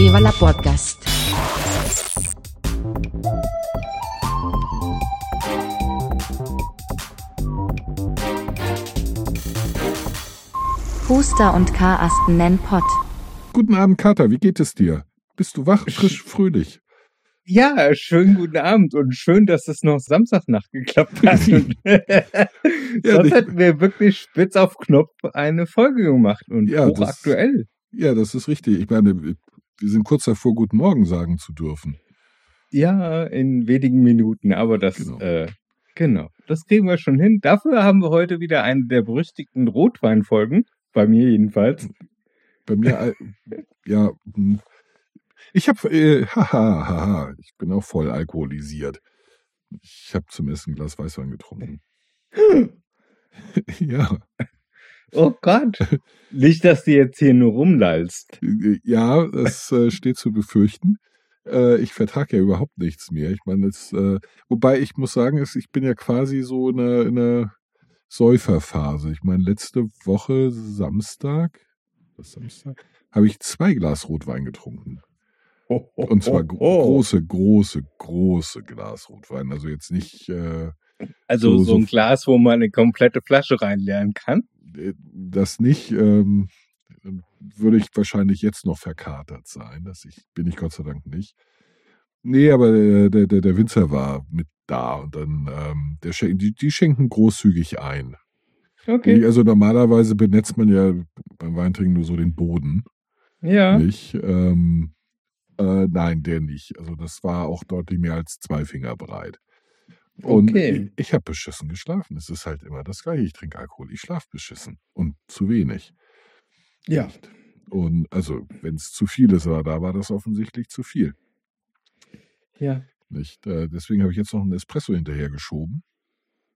Viva la Podcast. Huster und Karasten nennen Pott. Guten Abend, Kater. Wie geht es dir? Bist du wach, frisch, fröhlich? Ja, schönen guten Abend und schön, dass es noch Samstagnacht geklappt hat. Und Sonst hätten wir wirklich spitz auf Knopf eine Folge gemacht und Ja, das- hochaktuell. Ja, das ist richtig. Ich meine, wir sind kurz davor, Guten Morgen sagen zu dürfen. Ja, in wenigen Minuten, aber das, Genau. äh, genau, das kriegen wir schon hin. Dafür haben wir heute wieder eine der berüchtigten Rotweinfolgen, bei mir jedenfalls. Bei mir, ja, hm. ich habe, äh, haha, haha, ich bin auch voll alkoholisiert. Ich habe zum Essen ein Glas Weißwein getrunken. ja, Oh Gott, nicht, dass du jetzt hier nur rumlallst. ja, das äh, steht zu befürchten. Äh, ich vertrage ja überhaupt nichts mehr. Ich meine, es, äh, wobei ich muss sagen, es, ich bin ja quasi so in einer, in einer Säuferphase. Ich meine, letzte Woche Samstag, was Samstag, habe ich zwei Glas Rotwein getrunken. Und zwar Oh. große, große, große Glas Rotwein. Also jetzt nicht äh, Also so- so, ein Glas, wo man eine komplette Flasche reinleeren kann. äh, das nicht. Ähm, würde ich wahrscheinlich jetzt noch verkatert sein. Das ich, bin ich Gott sei Dank nicht. Nee, aber der, der, der der Winzer war mit da und dann, ähm, der, die, die schenken großzügig ein. Okay. Also normalerweise benetzt man ja beim Weintrinken nur so den Boden, Ja. nicht? Ähm, äh, nein, der nicht. Also das war auch deutlich mehr als zwei Finger breit. Und Okay. ich, ich habe beschissen geschlafen. Es ist halt immer das Gleiche. Ich trinke Alkohol, ich schlafe beschissen. Und zu wenig. Ja. Und also, wenn es zu viel ist, aber da war das offensichtlich zu viel. Ja. Nicht? Äh, deswegen habe ich jetzt noch einen Espresso hinterher geschoben.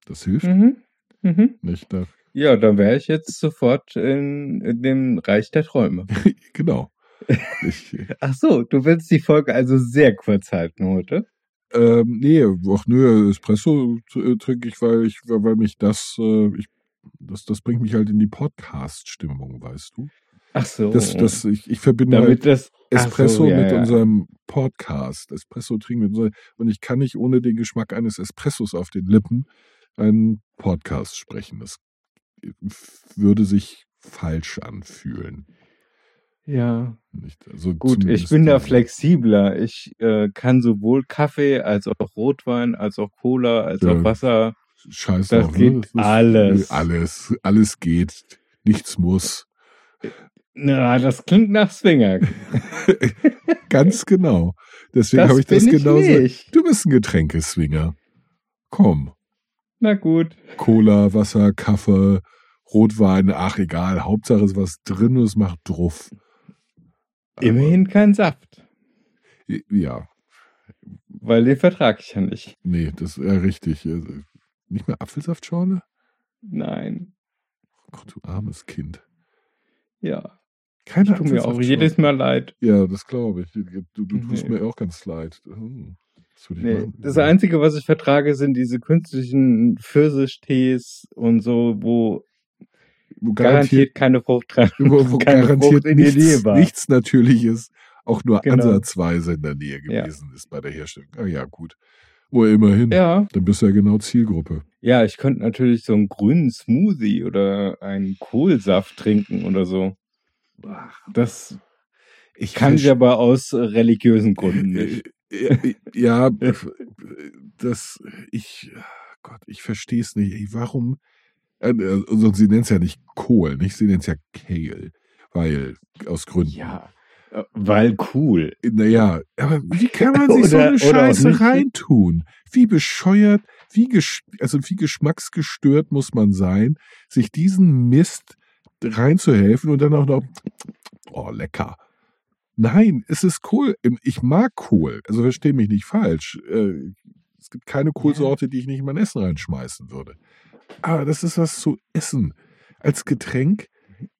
Das hilft. Mhm. Mhm. Nicht? Da, Ja, dann wäre ich jetzt sofort in, in dem Reich der Träume. genau. Ich, Ach so, du willst die Folge also sehr kurz halten heute? Ähm, nee, ach nö, Espresso äh, trinke ich, weil ich, weil mich das, äh, ich, das, das bringt mich halt in die Podcast-Stimmung, weißt du? Ach so. Das, das, ich, ich verbinde halt damit das ach Espresso so, ja, mit ja. unserem Podcast. Espresso trinken mit unserem, und ich kann nicht ohne den Geschmack eines Espressos auf den Lippen einen Podcast sprechen. Das würde sich falsch anfühlen. Ja, Nicht? Also gut, ich bin da flexibler. Ich äh, kann sowohl Kaffee als auch Rotwein, als auch Cola, als Ja. auch Wasser. Scheiß das drauf, geht ne? ist- alles. Alles, alles geht. Nichts muss. Na, das klingt nach Swinger. Ganz genau. Deswegen Das habe ich das ich genauso. nicht. Du bist ein Getränkeswinger. Komm. Na gut. Cola, Wasser, Kaffee, Rotwein, ach egal, Hauptsache ist was drin und es macht druff. Aber, Immerhin kein Saft. Ja, Weil den vertrage ich ja nicht. nee, das ist ja richtig. Also, Nicht mehr Apfelsaftschorle? Nein. Oh Gott, du armes Kind. Ja. Keine Tut mir auch jedes Mal leid. Ja, das glaube ich. Du, du tust Nee. mir auch ganz leid. Hm, Das, ich Nee, das Einzige, was ich vertrage, sind diese künstlichen Pfirsichttees und so, wo wo garantiert, garantiert keine Frucht wo, wo keine garantiert Frucht in die Nähe nichts, nichts Natürliches auch nur Genau. ansatzweise in der Nähe Ja. gewesen ist bei der Herstellung. Ah ja, gut. Wo immerhin. Ja, Dann bist du ja genau Zielgruppe. ja, ich könnte natürlich so einen grünen Smoothie oder einen Kohlsaft trinken oder so. Das Ich kann ich aber aus äh, religiösen Gründen nicht. Äh, äh, Ja, äh, das, ich, Gott, ich verstehe es nicht. Warum, äh, äh, also sie nennt es ja nicht Kohl, nicht? Sie nennt es ja Kale, weil, aus Gründen. Ja, äh, weil cool. Naja, aber wie kann man sich so Oder- eine oder auch Scheiße reintun? Wie bescheuert, wie, also wie geschmacksgestört muss man sein, sich diesen Mist reinzuhelfen und dann auch noch, oh, lecker. Nein, es ist Kohl. Ich mag Kohl. Also verstehe mich nicht falsch. Äh, Es gibt keine Kohlsorte, die ich nicht in mein Essen reinschmeißen würde. Aber das ist was zu essen. Als Getränk.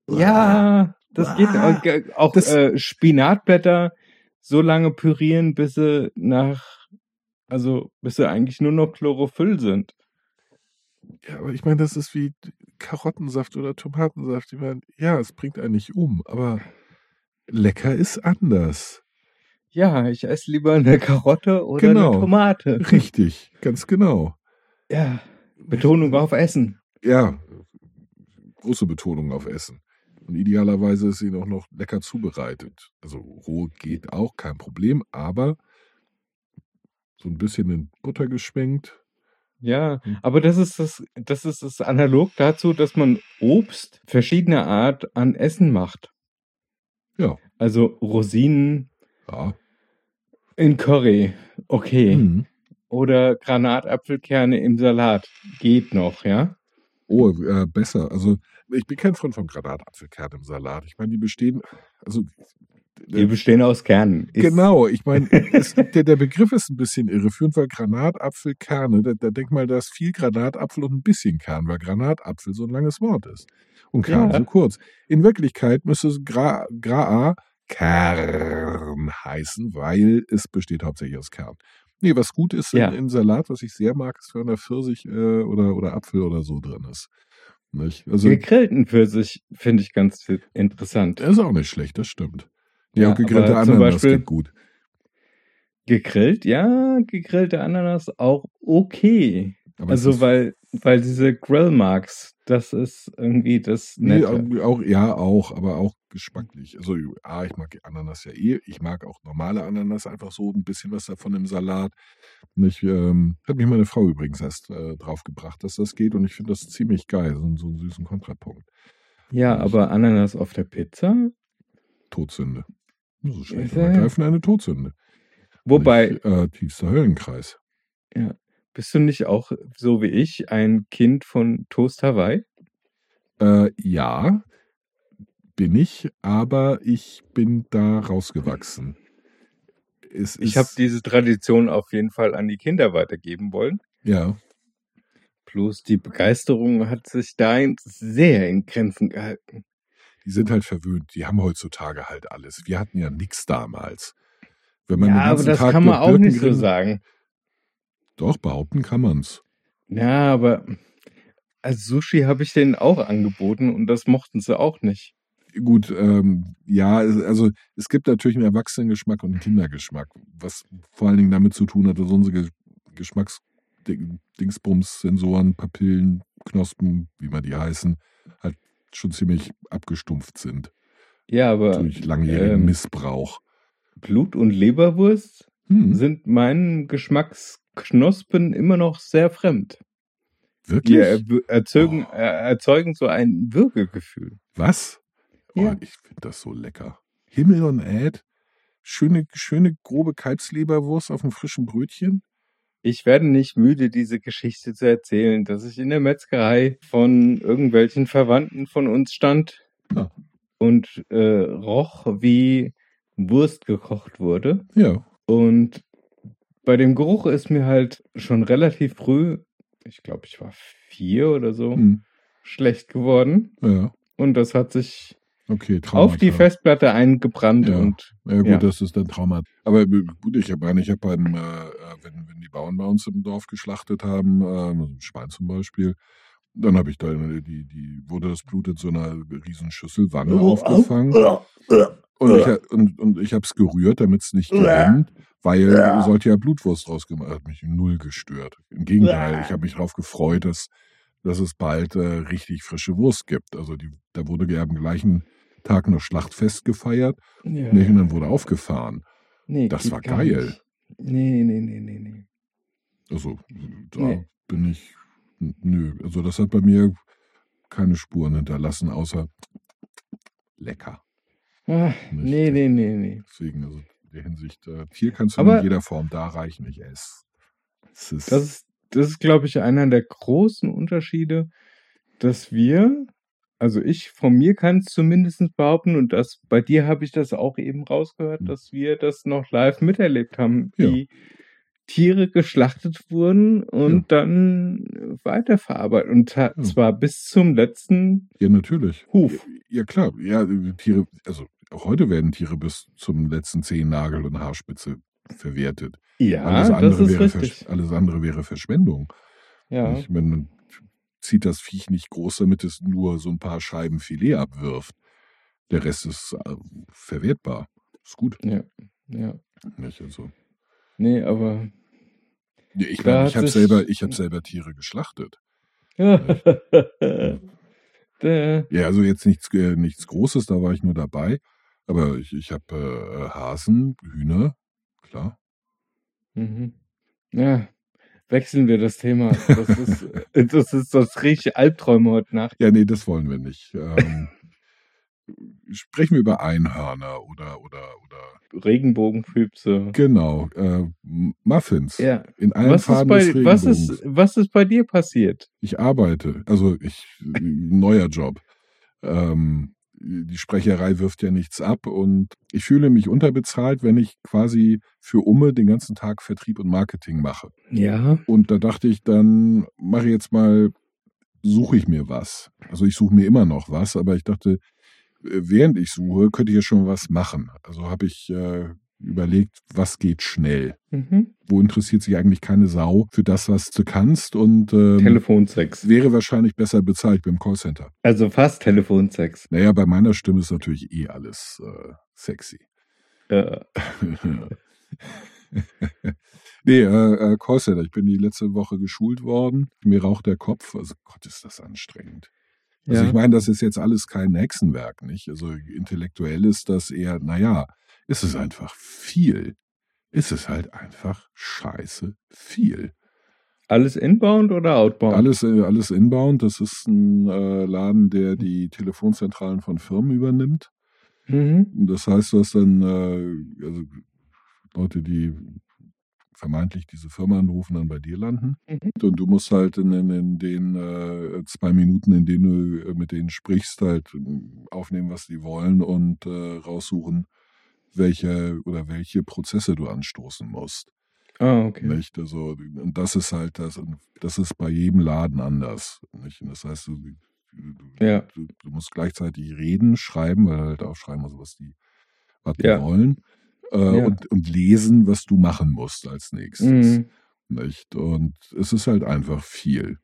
Ja, das geht Ah, auch, ge- auch das- äh, Spinatblätter so lange pürieren, bis sie nach, also bis sie eigentlich nur noch Chlorophyll sind. Ja, aber ich meine, das ist wie Karottensaft oder Tomatensaft. Ich meine, ja, es bringt einen nicht um, aber lecker ist anders. ja, ich esse lieber eine Karotte oder Genau. eine Tomate. Richtig, ganz genau. Ja, Betonung auf Essen. Ja, große Betonung auf Essen. Und idealerweise ist sie auch noch lecker zubereitet. Also roh geht auch, kein Problem, aber so ein bisschen in Butter geschwenkt. Ja, Hm. aber das ist das, das ist das analog dazu, dass man Obst verschiedener Art an Essen macht. Ja. Also Rosinen Ja. in Curry, okay. Mhm. Oder Granatapfelkerne im Salat, geht noch, ja. Oh, äh, besser. Also ich bin kein Freund von Granatapfelkern im Salat. Ich meine, die bestehen, also Die bestehen aus Kernen. Genau, ich meine, der, der Begriff ist ein bisschen irreführend, weil Granatapfelkerne, da, da denk mal, da ist viel Granatapfel und ein bisschen Kern, weil Granatapfel so ein langes Wort ist. Und Kern Ja. so kurz. In Wirklichkeit müsste es Gra, Gra Kern heißen, weil es besteht hauptsächlich aus Kern. Nee, was gut ist Ja. in, in Salat, was ich sehr mag, ist, wenn da Pfirsich äh, oder, oder Apfel oder so drin ist. Nicht? Also, Gegrillten Pfirsich finde ich ganz interessant. das ist auch nicht schlecht, das stimmt. Ja, Ja, gegrillte aber zum Ananas Beispiel- geht gut. Gegrillt, ja, gegrillte Ananas auch okay. Aber also weil, weil diese Grillmarks, das ist irgendwie das Nee, Nette. auch, auch, ja, auch, aber auch geschmacklich. Also, ah, ich mag Ananas ja eh. Ich mag auch normale Ananas, einfach so ein bisschen was davon im Salat. Nicht, ähm, hat mich meine Frau übrigens erst äh, drauf gebracht, dass das geht und ich finde das ziemlich geil, so, so einen süßen Kontrapunkt. Ja, aber Ananas auf der Pizza? Todsünde. So schlecht Ist, äh, ergreifen eine Todsünde. Wobei, Nicht, äh, tiefster Höllenkreis. bist du nicht auch so wie ich ein Kind von Toast Hawaii? Äh, ja, bin ich, aber ich bin da rausgewachsen. Es Ich habe diese Tradition auf jeden Fall an die Kinder weitergeben wollen. Ja, Bloß die Begeisterung hat sich da sehr in Grenzen gehalten. die sind halt verwöhnt. Die haben heutzutage halt alles. Wir hatten ja nichts damals. Wenn man Ja, den aber das Tag kann man auch nicht so sagen. Doch, behaupten kann man's. Ja, aber als Sushi habe ich denen auch angeboten und das mochten sie auch nicht. Gut, ähm, ja, also es gibt natürlich einen Erwachsenengeschmack und einen Kindergeschmack, was vor allen Dingen damit zu tun hat, dass unsere Ge Geschmacksdingsbums, Sensoren, Papillen, Knospen, wie man die heißen, halt schon ziemlich abgestumpft sind Ja, aber durch langjährigen ähm, Missbrauch. Blut- und Leberwurst Hm, sind meinen Geschmacksknospen immer noch sehr fremd. wirklich? Die er erzeugen, Oh. er erzeugen so ein Würgegefühl. Was? Oh, Ja. Ich finde das so lecker. Himmel und Äd. Schöne, schöne grobe Kalbsleberwurst auf einem frischen Brötchen. Ich werde nicht müde, diese Geschichte zu erzählen, dass ich in der Metzgerei von irgendwelchen Verwandten von uns stand Ja. und äh, roch, wie Wurst gekocht wurde. Ja. Und bei dem Geruch ist mir halt schon relativ früh, ich glaube, ich war vier oder so, Hm. schlecht geworden. Ja. Und das hat sich Okay, Traumata. auf die Festplatte eingebrannt Ja. und Ja gut, Ja. das ist dann Trauma. Aber äh, gut, ich meine, ich habe beim, äh, äh, wenn, wenn die Bauern bei uns im Dorf geschlachtet haben, äh, ein Schwein zum Beispiel, dann habe ich da die, die, wurde das Blut in so einer riesen Schüssel Wanne aufgefangen. Und ich, und, und ich habe es gerührt, damit es nicht gerinnt, weil sollte ja Blutwurst draus gemacht. Hat mich null gestört. Im Gegenteil, ich habe mich darauf gefreut, dass, dass es bald äh, richtig frische Wurst gibt. Also die, da wurde ja am gleichen Tag noch Schlachtfest gefeiert. ja. Nicht, und dann wurde aufgefahren. Nee, Das war geil. nicht. Nee, nee, nee, nee, nee. Also da Nee. bin ich, nö, also das hat bei mir keine Spuren hinterlassen, außer lecker. Nicht. nee, nee, nee, nee. Deswegen, also in der Hinsicht, äh, Tier kannst du Aber- in jeder Form darreichen, ich esse. Es ist, Das ist, das ist, glaube ich, einer der großen Unterschiede, dass wir, also ich von mir kann es zumindest behaupten, und das bei dir habe ich das auch eben rausgehört, Hm. dass wir das noch live miterlebt haben, Ja. wie Tiere geschlachtet wurden und dann weiterverarbeitet. Und Ja. zwar bis zum letzten ja, natürlich. Huf. Ja, klar. Ja, die Tiere, also auch heute werden Tiere bis zum letzten Zehennagel und Haarspitze verwertet. Ja, alles, das andere ist wäre richtig. Alles andere wäre Verschwendung. Ja. Nicht? Man, man zieht das Viech nicht groß, damit es nur so ein paar Scheiben Filet abwirft. Der Rest ist äh, verwertbar. Ist gut. Ja, ja. Nicht? Also, Nee, aber ja, ich meine, hat ich habe selber, ich habe selber Tiere geschlachtet. Der, Ja, also jetzt nichts, äh, nichts Großes, da war ich nur dabei. Aber ich, ich habe äh, Hasen, Hühner, klar. mhm. Ja, wechseln wir das Thema. Das ist, das ist das richtige Albträume heute Nacht. Ja, nee, das wollen wir nicht. Ähm, sprechen wir über Einhörner oder, oder, oder, Regenbogenfüchse. genau, äh, Muffins. Ja. In allen Was ist, Farben bei, des was, ist, was ist bei dir passiert? Ich arbeite, also ich, neuer Job. Ähm, die Sprecherei wirft ja nichts ab und ich fühle mich unterbezahlt, wenn ich quasi für Umme den ganzen Tag Vertrieb und Marketing mache. Ja. Und da dachte ich, dann mache ich jetzt mal, suche ich mir was. Also ich suche mir immer noch was, aber ich dachte, äh, während ich suche, könnte ich ja schon was machen. Also habe ich äh, überlegt, was geht schnell. Mhm. Wo interessiert sich eigentlich keine Sau für das, was du kannst und ähm, Telefonsex. wäre wahrscheinlich besser bezahlt beim Callcenter. Also fast Telefonsex. Naja, bei meiner Stimme ist natürlich eh alles äh, sexy. Äh, nee, äh, äh, Callcenter. Ich bin die letzte Woche geschult worden. Mir raucht der Kopf. Also Gott, ist das anstrengend. Also ja. ich meine, das ist jetzt alles kein Hexenwerk, nicht? Also intellektuell ist das eher, naja, ist es einfach viel. Ist es halt einfach scheiße viel. Alles inbound oder outbound? Alles, äh, alles inbound. Das ist ein äh, Laden, der die Telefonzentralen von Firmen übernimmt. Mhm. Das heißt, du hast dann äh, also Leute, die vermeintlich diese Firma anrufen, dann bei dir landen. Mhm. Und du musst halt in, in, in den äh, zwei Minuten, in denen du äh, mit denen sprichst, halt äh, aufnehmen, was die wollen und äh, raussuchen, welche oder welche Prozesse du anstoßen musst. Ah, okay. Nicht? Also, und das ist halt das, und das ist bei jedem Laden anders. Nicht? Und das heißt, du, du, Ja. du, du musst gleichzeitig reden, schreiben, weil du halt aufschreiben musst, was die, was die Ja. wollen. Äh, Ja. und, und lesen, was du machen musst als nächstes. Mhm. Nicht? Und es ist halt einfach viel.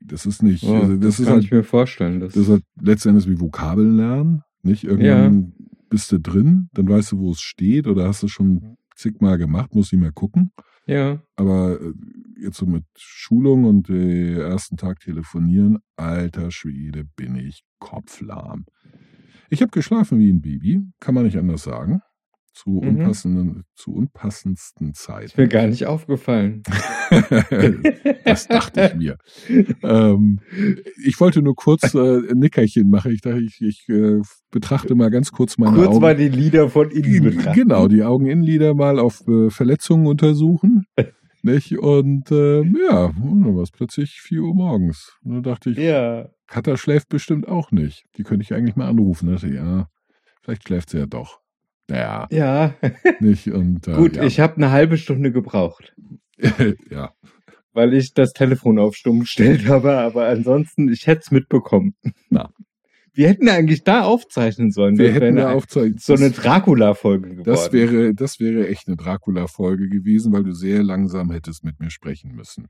Das ist nicht, Oh, also das, das, ist kann halt, ich mir vorstellen. Das, das ist halt letztendlich wie Vokabeln lernen. Nicht? Irgendwann bist du drin, dann weißt du, wo es steht, oder hast du schon zigmal gemacht, musst nicht mehr gucken. ja. Aber äh, jetzt so mit Schulung und den ersten Tag telefonieren, alter Schwede, bin ich kopflahm. Ich habe geschlafen wie ein Baby, kann man nicht anders sagen. Zu, Mhm. unpassenden, zu unpassendsten Ist Zeiten. mir gar nicht aufgefallen. das dachte ich mir. Ähm, ich wollte nur kurz äh, ein Nickerchen machen. Ich dachte, ich, ich äh, betrachte mal ganz kurz meine Kurz Augen. mal die Lieder von innen betrachten. Genau, die Augeninnenlider mal auf äh, Verletzungen untersuchen. nicht? Und äh, ja, und dann war es plötzlich 4 Uhr morgens. Und dann dachte ich, Ja. Katha schläft bestimmt auch nicht. Die könnte ich eigentlich mal anrufen. Da dachte ich, ja, vielleicht schläft sie ja doch. Naja, Ja. nicht. Und, äh, Gut, ja. ich habe eine halbe Stunde gebraucht, ja, weil ich das Telefon auf stumm gestellt habe, aber ansonsten, ich hätte es mitbekommen. Na. Wir hätten eigentlich da aufzeichnen sollen. wir Das hätten wäre da aufzeigen. so eine Dracula-Folge geworden. das wäre, das wäre echt eine Dracula-Folge gewesen, weil du sehr langsam hättest mit mir sprechen müssen.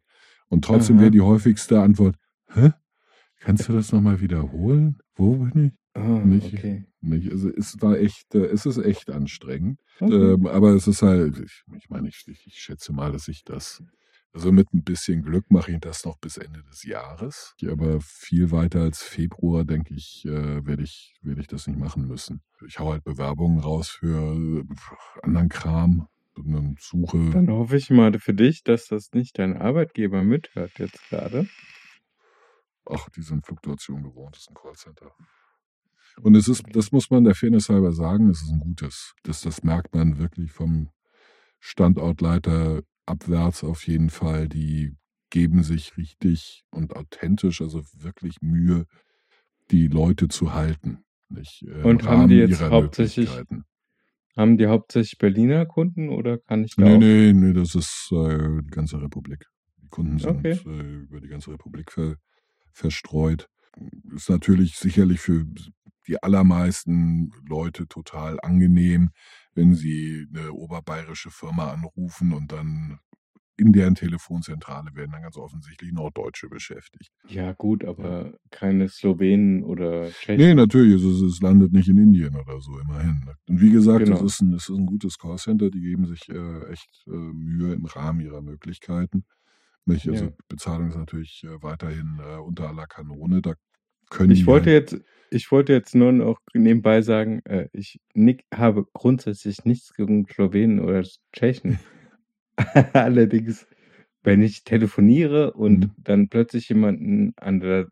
Und trotzdem Aha. wäre die häufigste Antwort, hä? Kannst du das nochmal wiederholen? Wo bin ich? Ah, nicht. okay. Nicht? Also es war echt, äh, es ist echt anstrengend. okay. Ähm, aber es ist halt, ich, ich meine, ich, ich, schätze mal, dass ich das, also mit ein bisschen Glück mache ich das noch bis Ende des Jahres. Aber viel weiter als Februar, denke ich, äh, werde ich, werde ich das nicht machen müssen. Ich hau halt Bewerbungen raus für anderen Kram und suche. Dann hoffe ich mal für dich, dass das nicht dein Arbeitgeber mithört jetzt gerade. Ach, die sind Fluktuation gewohnt, das ist ein Callcenter. Und es ist, das muss man der Fairness halber sagen, es ist ein gutes. Das, das merkt man wirklich vom Standortleiter abwärts auf jeden Fall. Die geben sich richtig und authentisch, also wirklich Mühe, die Leute zu halten. Nicht, äh, Und haben die jetzt hauptsächlich-. Haben die hauptsächlich Berliner Kunden oder kann ich da Nee, auch? nee, nee, das ist äh, die ganze Republik. Die Kunden sind Okay. äh, über die ganze Republik ver, verstreut. Ist natürlich sicherlich für die allermeisten Leute total angenehm, wenn sie eine oberbayerische Firma anrufen und dann in deren Telefonzentrale werden dann ganz offensichtlich Norddeutsche beschäftigt. Ja, gut, aber keine Slowenen oder Tschechen. Nee, natürlich, es, es landet nicht in Indien oder so, immerhin. Und wie gesagt, Genau. es, ist ein, es ist ein gutes Callcenter, die geben sich äh, echt äh, Mühe im Rahmen ihrer Möglichkeiten. Nicht? Also Ja. Bezahlung ist natürlich äh, weiterhin äh, unter aller Kanone. Da können Ich wollte halt, jetzt, ich wollte jetzt nur noch nebenbei sagen, äh, ich nick, habe grundsätzlich nichts gegen Slowenen oder Tschechen. Allerdings, wenn ich telefoniere und Mhm. dann plötzlich jemanden an der,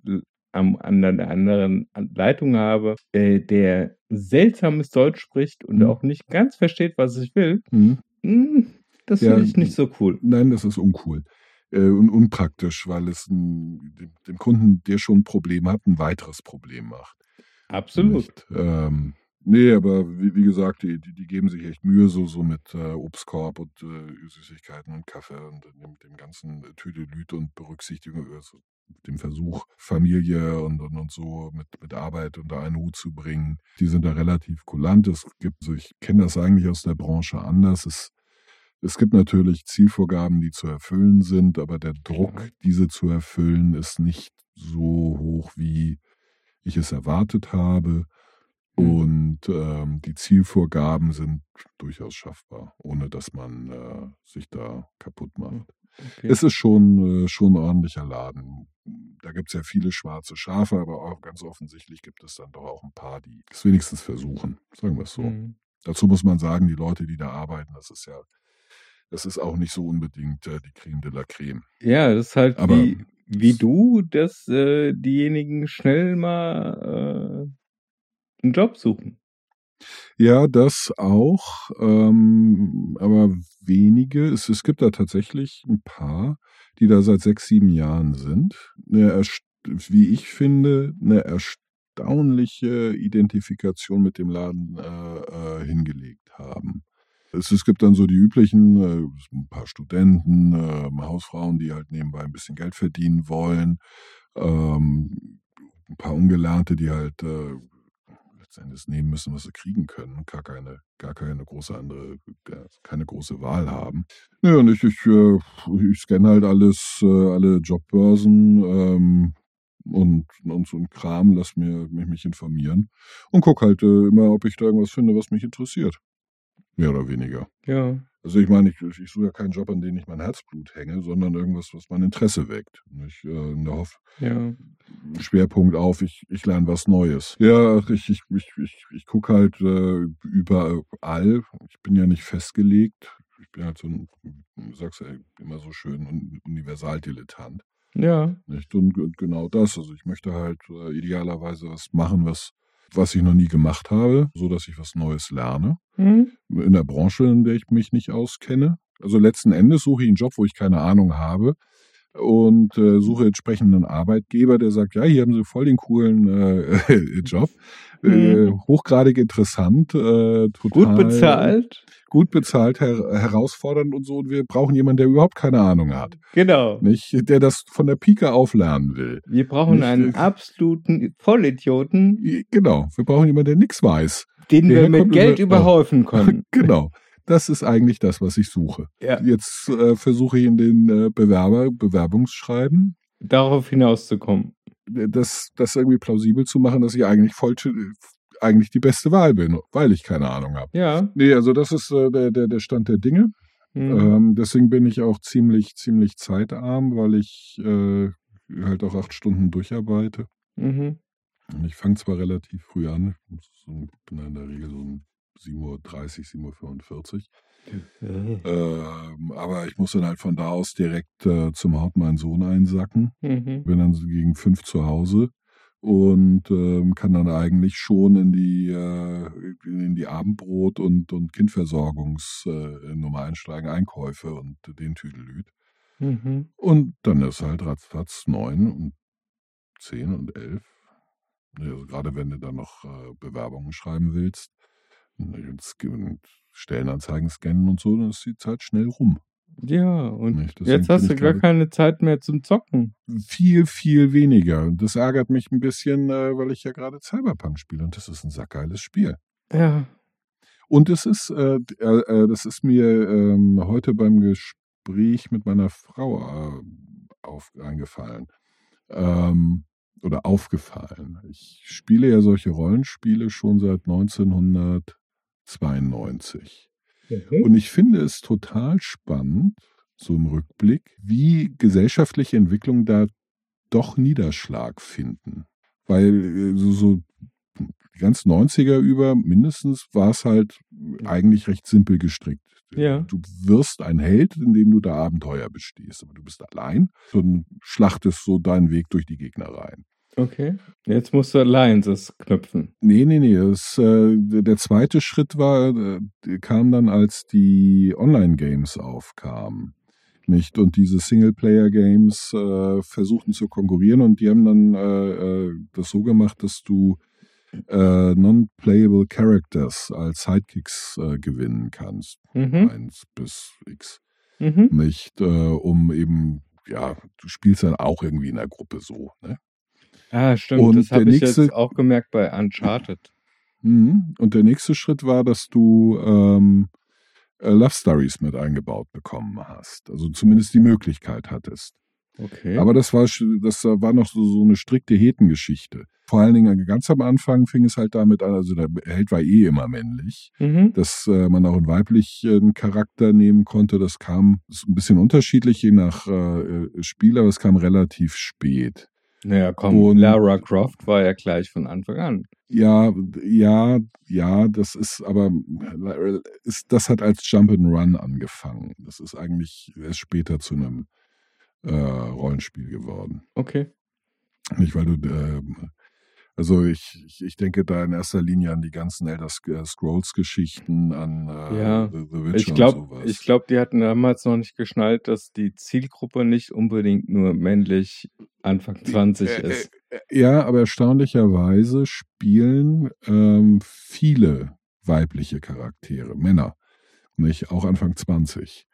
am, an der anderen Leitung habe, äh, der seltsames Deutsch spricht und Mhm. auch nicht ganz versteht, was ich will, Mhm. hm, das Ja, finde ich nicht so cool. Nein, das ist uncool äh, und unpraktisch, weil es ein, dem, dem Kunden, der schon ein Problem hat, ein weiteres Problem macht. Absolut. Nicht? Ähm, nee, aber wie, wie gesagt, die, die, die geben sich echt Mühe, so, so mit äh, Obstkorb und äh, Süßigkeiten und Kaffee und dem, dem ganzen Tüdelüt und Berücksichtigung, also dem Versuch, Familie und, und, und so mit, mit Arbeit unter einen Hut zu bringen. Die sind da relativ kulant. Es gibt, also ich kenne das eigentlich aus der Branche anders. Es, es gibt natürlich Zielvorgaben, die zu erfüllen sind, aber der Druck, diese zu erfüllen, ist nicht so hoch, wie ich es erwartet habe. Mhm. Und ähm, die Zielvorgaben sind durchaus schaffbar, ohne dass man äh, sich da kaputt macht. Okay. Es ist schon, äh, schon ein ordentlicher Laden. Da gibt es ja viele schwarze Schafe, aber auch ganz offensichtlich gibt es dann doch auch ein paar, die es wenigstens versuchen. Sagen wir es so. Mhm. Dazu muss man sagen, die Leute, die da arbeiten, das ist ja, das ist auch nicht so unbedingt äh, die Creme de la Creme. Ja, das ist halt Aber- wie, wie du, dass äh, diejenigen schnell mal äh, einen Job suchen. Ja, das auch, ähm, aber wenige. Es, es gibt da tatsächlich ein paar, die da seit sechs, sieben Jahren sind. Eine, wie ich finde, eine erstaunliche Identifikation mit dem Laden äh, äh, hingelegt haben. Es, es gibt dann so die üblichen, äh, ein paar Studenten, äh, Hausfrauen, die halt nebenbei ein bisschen Geld verdienen wollen, ähm, ein paar Ungelernte, die halt äh, letztendlich nehmen müssen, was sie kriegen können gar keine, gar keine große andere, gar keine große Wahl haben. Ja, und ich, ich, äh, ich scanne halt alles, äh, alle Jobbörsen ähm, und, und so ein Kram, lass mir mich, mich informieren und guck halt äh, immer, ob ich da irgendwas finde, was mich interessiert. Mehr oder weniger. Ja. Also ich meine, ich, ich suche ja keinen Job, an den ich mein Herzblut hänge, sondern irgendwas, was mein Interesse weckt. Ich äh, in der Hoff Ja. Schwerpunkt auf, ich, ich lerne was Neues. Ja, ich, ich, ich, ich, ich gucke halt äh, überall. Ich bin ja nicht festgelegt. Ich bin halt so ein, du sagst ja immer so schön, un- Universaldilettant. Ja. Nicht? Und, und genau das. Also ich möchte halt äh, idealerweise was machen, was, was ich noch nie gemacht habe, so dass ich was Neues lerne Hm? in der Branche, in der ich mich nicht auskenne. Also letzten Endes suche ich einen Job, wo ich keine Ahnung habe und äh, suche entsprechenden Arbeitgeber, der sagt, ja, hier haben Sie voll den coolen äh, Job, äh, Mhm. hochgradig interessant, äh, total Gut bezahlt. gut bezahlt, her herausfordernd und so. Und wir brauchen jemanden, der überhaupt keine Ahnung hat, Genau. nicht, der das von der Pike auf lernen will. Wir brauchen Nicht, einen äh, absoluten Vollidioten, Genau, wir brauchen jemanden, der nichts weiß. den der wir mit Geld sagt, überhäufen können. genau. Das ist eigentlich das, was ich suche. Ja. Jetzt äh, versuche ich in den äh, Bewerber, Bewerbungsschreiben, Darauf hinauszukommen. äh, das, das irgendwie plausibel zu machen, dass ich eigentlich voll, eigentlich die beste Wahl bin, weil ich keine Ahnung habe. Ja. Nee, also das ist äh, der, der, der Stand der Dinge. Mhm. Ähm, deswegen bin ich auch ziemlich, ziemlich zeitarm, weil ich äh, halt auch acht Stunden durcharbeite. Mhm. Und ich fange zwar relativ früh an, ich bin in der Regel so um 7.30 Uhr, 7.45 Uhr. Ähm, aber ich muss dann halt von da aus direkt äh, zum Haut meinen Sohn einsacken. Mhm. Bin dann gegen fünf zu Hause und ähm, kann dann eigentlich schon in die, äh, in die Abendbrot- und, und Kindversorgungsnummer äh, einsteigen, Einkäufe und den Tüdelüt. Mhm. Und dann ist halt ratzfatz neun und zehn und elf. Also gerade wenn du dann noch äh, Bewerbungen schreiben willst Stellenanzeigen scannen und so, dann ist die Zeit schnell rum. Ja, und jetzt hast du gar keine Zeit mehr zum Zocken. Viel, viel weniger. Und das ärgert mich ein bisschen, äh, weil ich ja gerade Cyberpunk spiele und das ist ein sackgeiles Spiel. Ja. Und es ist, äh, äh, äh, das ist mir ähm, heute beim Ges Gespräch mit meiner Frau äh, auf, eingefallen. Ähm, oder aufgefallen. Ich spiele ja solche Rollenspiele schon seit 1992. Mhm. Und ich finde es total spannend, so im Rückblick, wie gesellschaftliche Entwicklungen da doch Niederschlag finden. Weil äh, so, so die ganzen 90er über mindestens war es halt eigentlich recht simpel gestrickt. Ja. Du wirst ein Held, indem du da Abenteuer bestehst, aber du bist allein und schlachtest so deinen Weg durch die Gegner rein. Okay. Jetzt musst du Alliances knüpfen. Nee, nee, nee. Das, äh, der zweite Schritt war, äh, kam dann, als die Online-Games aufkamen. Nicht? Und diese Singleplayer-Games äh, versuchten zu konkurrieren und die haben dann äh, äh, das so gemacht, dass du äh, non-playable Characters als Sidekicks gewinnen kannst. Mhm. Eins bis X. Mhm. Nicht? Um eben, ja, du spielst dann auch irgendwie in der Gruppe so. Ne? Ah, stimmt. Und das habe ich nächste- jetzt auch gemerkt bei Uncharted. Mhm. Und der nächste Schritt war, dass du ähm, äh, Love Stories mit eingebaut bekommen hast. Also zumindest die Möglichkeit hattest. Okay. Aber das war, das war noch so, so eine strikte Hetengeschichte. Vor allen Dingen ganz am Anfang fing es halt damit an, also der Held war eh immer männlich, mhm. dass äh, man auch einen weiblichen Charakter nehmen konnte. Das kam ist ein bisschen unterschiedlich je nach äh, äh, Spiel, aber es kam relativ spät. Naja, komm, Und- Lara Croft war ja gleich von Anfang an. Ja, ja, ja, das ist aber, ist, das hat als Jump'n'Run angefangen. Das ist eigentlich erst später zu einem äh, Rollenspiel geworden. Okay. Nicht, weil du, ähm, also ich, ich, ich denke da in erster Linie an die ganzen Elder äh, Scrolls-Geschichten, an äh, Ja, The, The Witcher Ich und glaube, sowas. ich glaub, die hatten damals noch nicht geschnallt, dass die Zielgruppe nicht unbedingt nur männlich Anfang 20 Äh, ist. äh, äh, Ja, aber erstaunlicherweise spielen ähm, viele weibliche Charaktere, Männer, nicht auch Anfang 20.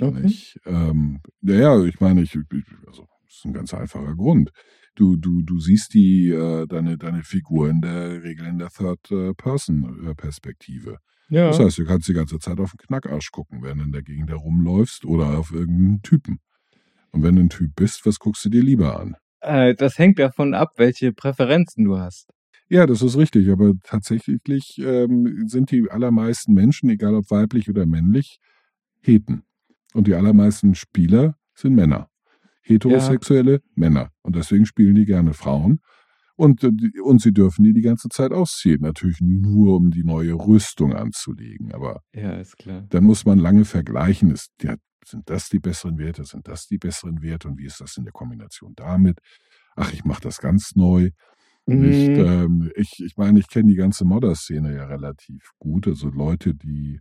Okay. Nicht? Ähm, naja, ich meine, ich, ich- also, das ist ein ganz einfacher Grund. Du, du, du siehst die, äh, deine, deine Figur in der Regel in der Third-Person-Perspektive. Ja. Das heißt, du kannst die ganze Zeit auf den Knackarsch gucken, während du in der Gegend herumläufst oder auf irgendeinen Typen. Und wenn du ein Typ bist, was guckst du dir lieber an? Äh, das hängt davon ab, welche Präferenzen du hast. Ja, das ist richtig, aber tatsächlich ähm, sind die allermeisten Menschen, egal ob weiblich oder männlich, Heten. Und die allermeisten Spieler sind Männer. Heterosexuelle Männer. Und deswegen spielen die gerne Frauen. Und, äh, und sie dürfen die die ganze Zeit ausziehen. Natürlich nur, um die neue Rüstung anzulegen. Aber Ja, ist klar. dann muss man lange vergleichen. Ist, ja, sind das die besseren Werte? Sind das die besseren Werte? Und wie ist das in der Kombination damit? Ach, ich mache das ganz neu. Mhm. ähm, ich, ich meine, ich kenne die ganze Modder-Szene ja relativ gut. Also Leute, die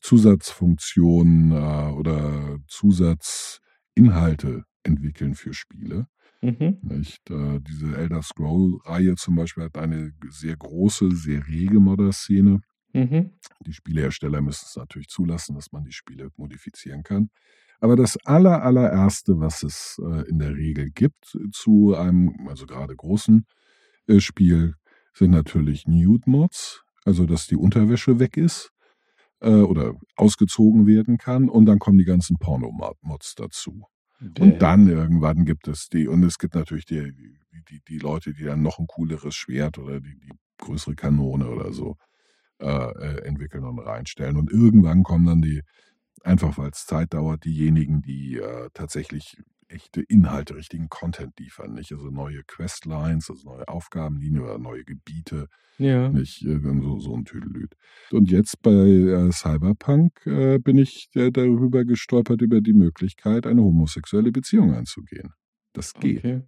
Zusatzfunktionen äh, oder Zusatzinhalte entwickeln für Spiele. Mhm. Nicht? Äh, diese Elder Scroll-Reihe zum Beispiel hat eine sehr große, sehr rege Modder-Szene. Mhm. Die Spielehersteller müssen es natürlich zulassen, dass man die Spiele modifizieren kann. Aber das aller, allererste, was es äh, in der Regel gibt zu einem, also gerade großen äh, Spiel, sind natürlich Nude-Mods, also dass die Unterwäsche weg ist äh, oder ausgezogen werden kann. Und dann kommen die ganzen Porno-Mods dazu. Und dann irgendwann gibt es die, und es gibt natürlich die, die, die, die Leute, die dann noch ein cooleres Schwert oder die, die größere Kanone oder so äh, äh, entwickeln und reinstellen. Und irgendwann kommen dann die, einfach weil es Zeit dauert, diejenigen, die äh, tatsächlich echte Inhalte, richtigen Content liefern, nicht? Also neue Questlines, also neue Aufgabenlinien oder neue Gebiete, Ja. nicht? So, so ein Tüdelüt. Und jetzt bei äh, Cyberpunk äh, bin ich äh, darüber gestolpert, über die Möglichkeit, eine homosexuelle Beziehung einzugehen. Das geht. Okay.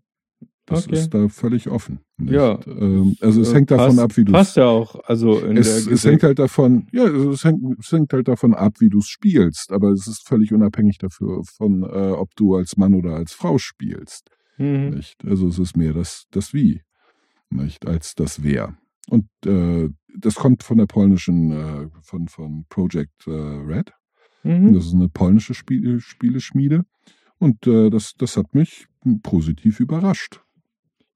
Das okay. ist da völlig offen. Nicht? Ja. Ähm, also es Äh, hängt davon passt- ab, wie du Passt ja auch. Also es, es hängt halt davon, ja, es hängt, es hängt halt davon ab, wie du es spielst, aber es ist völlig unabhängig dafür von, äh, ob du als Mann oder als Frau spielst. Mhm. Also es ist mehr das, das Wie, nicht, als das Wer. Und äh, das kommt von der polnischen, äh, von, von Project äh, Red. Mhm. Das ist eine polnische Spiel, Spieleschmiede. Und äh, das, das hat mich positiv überrascht.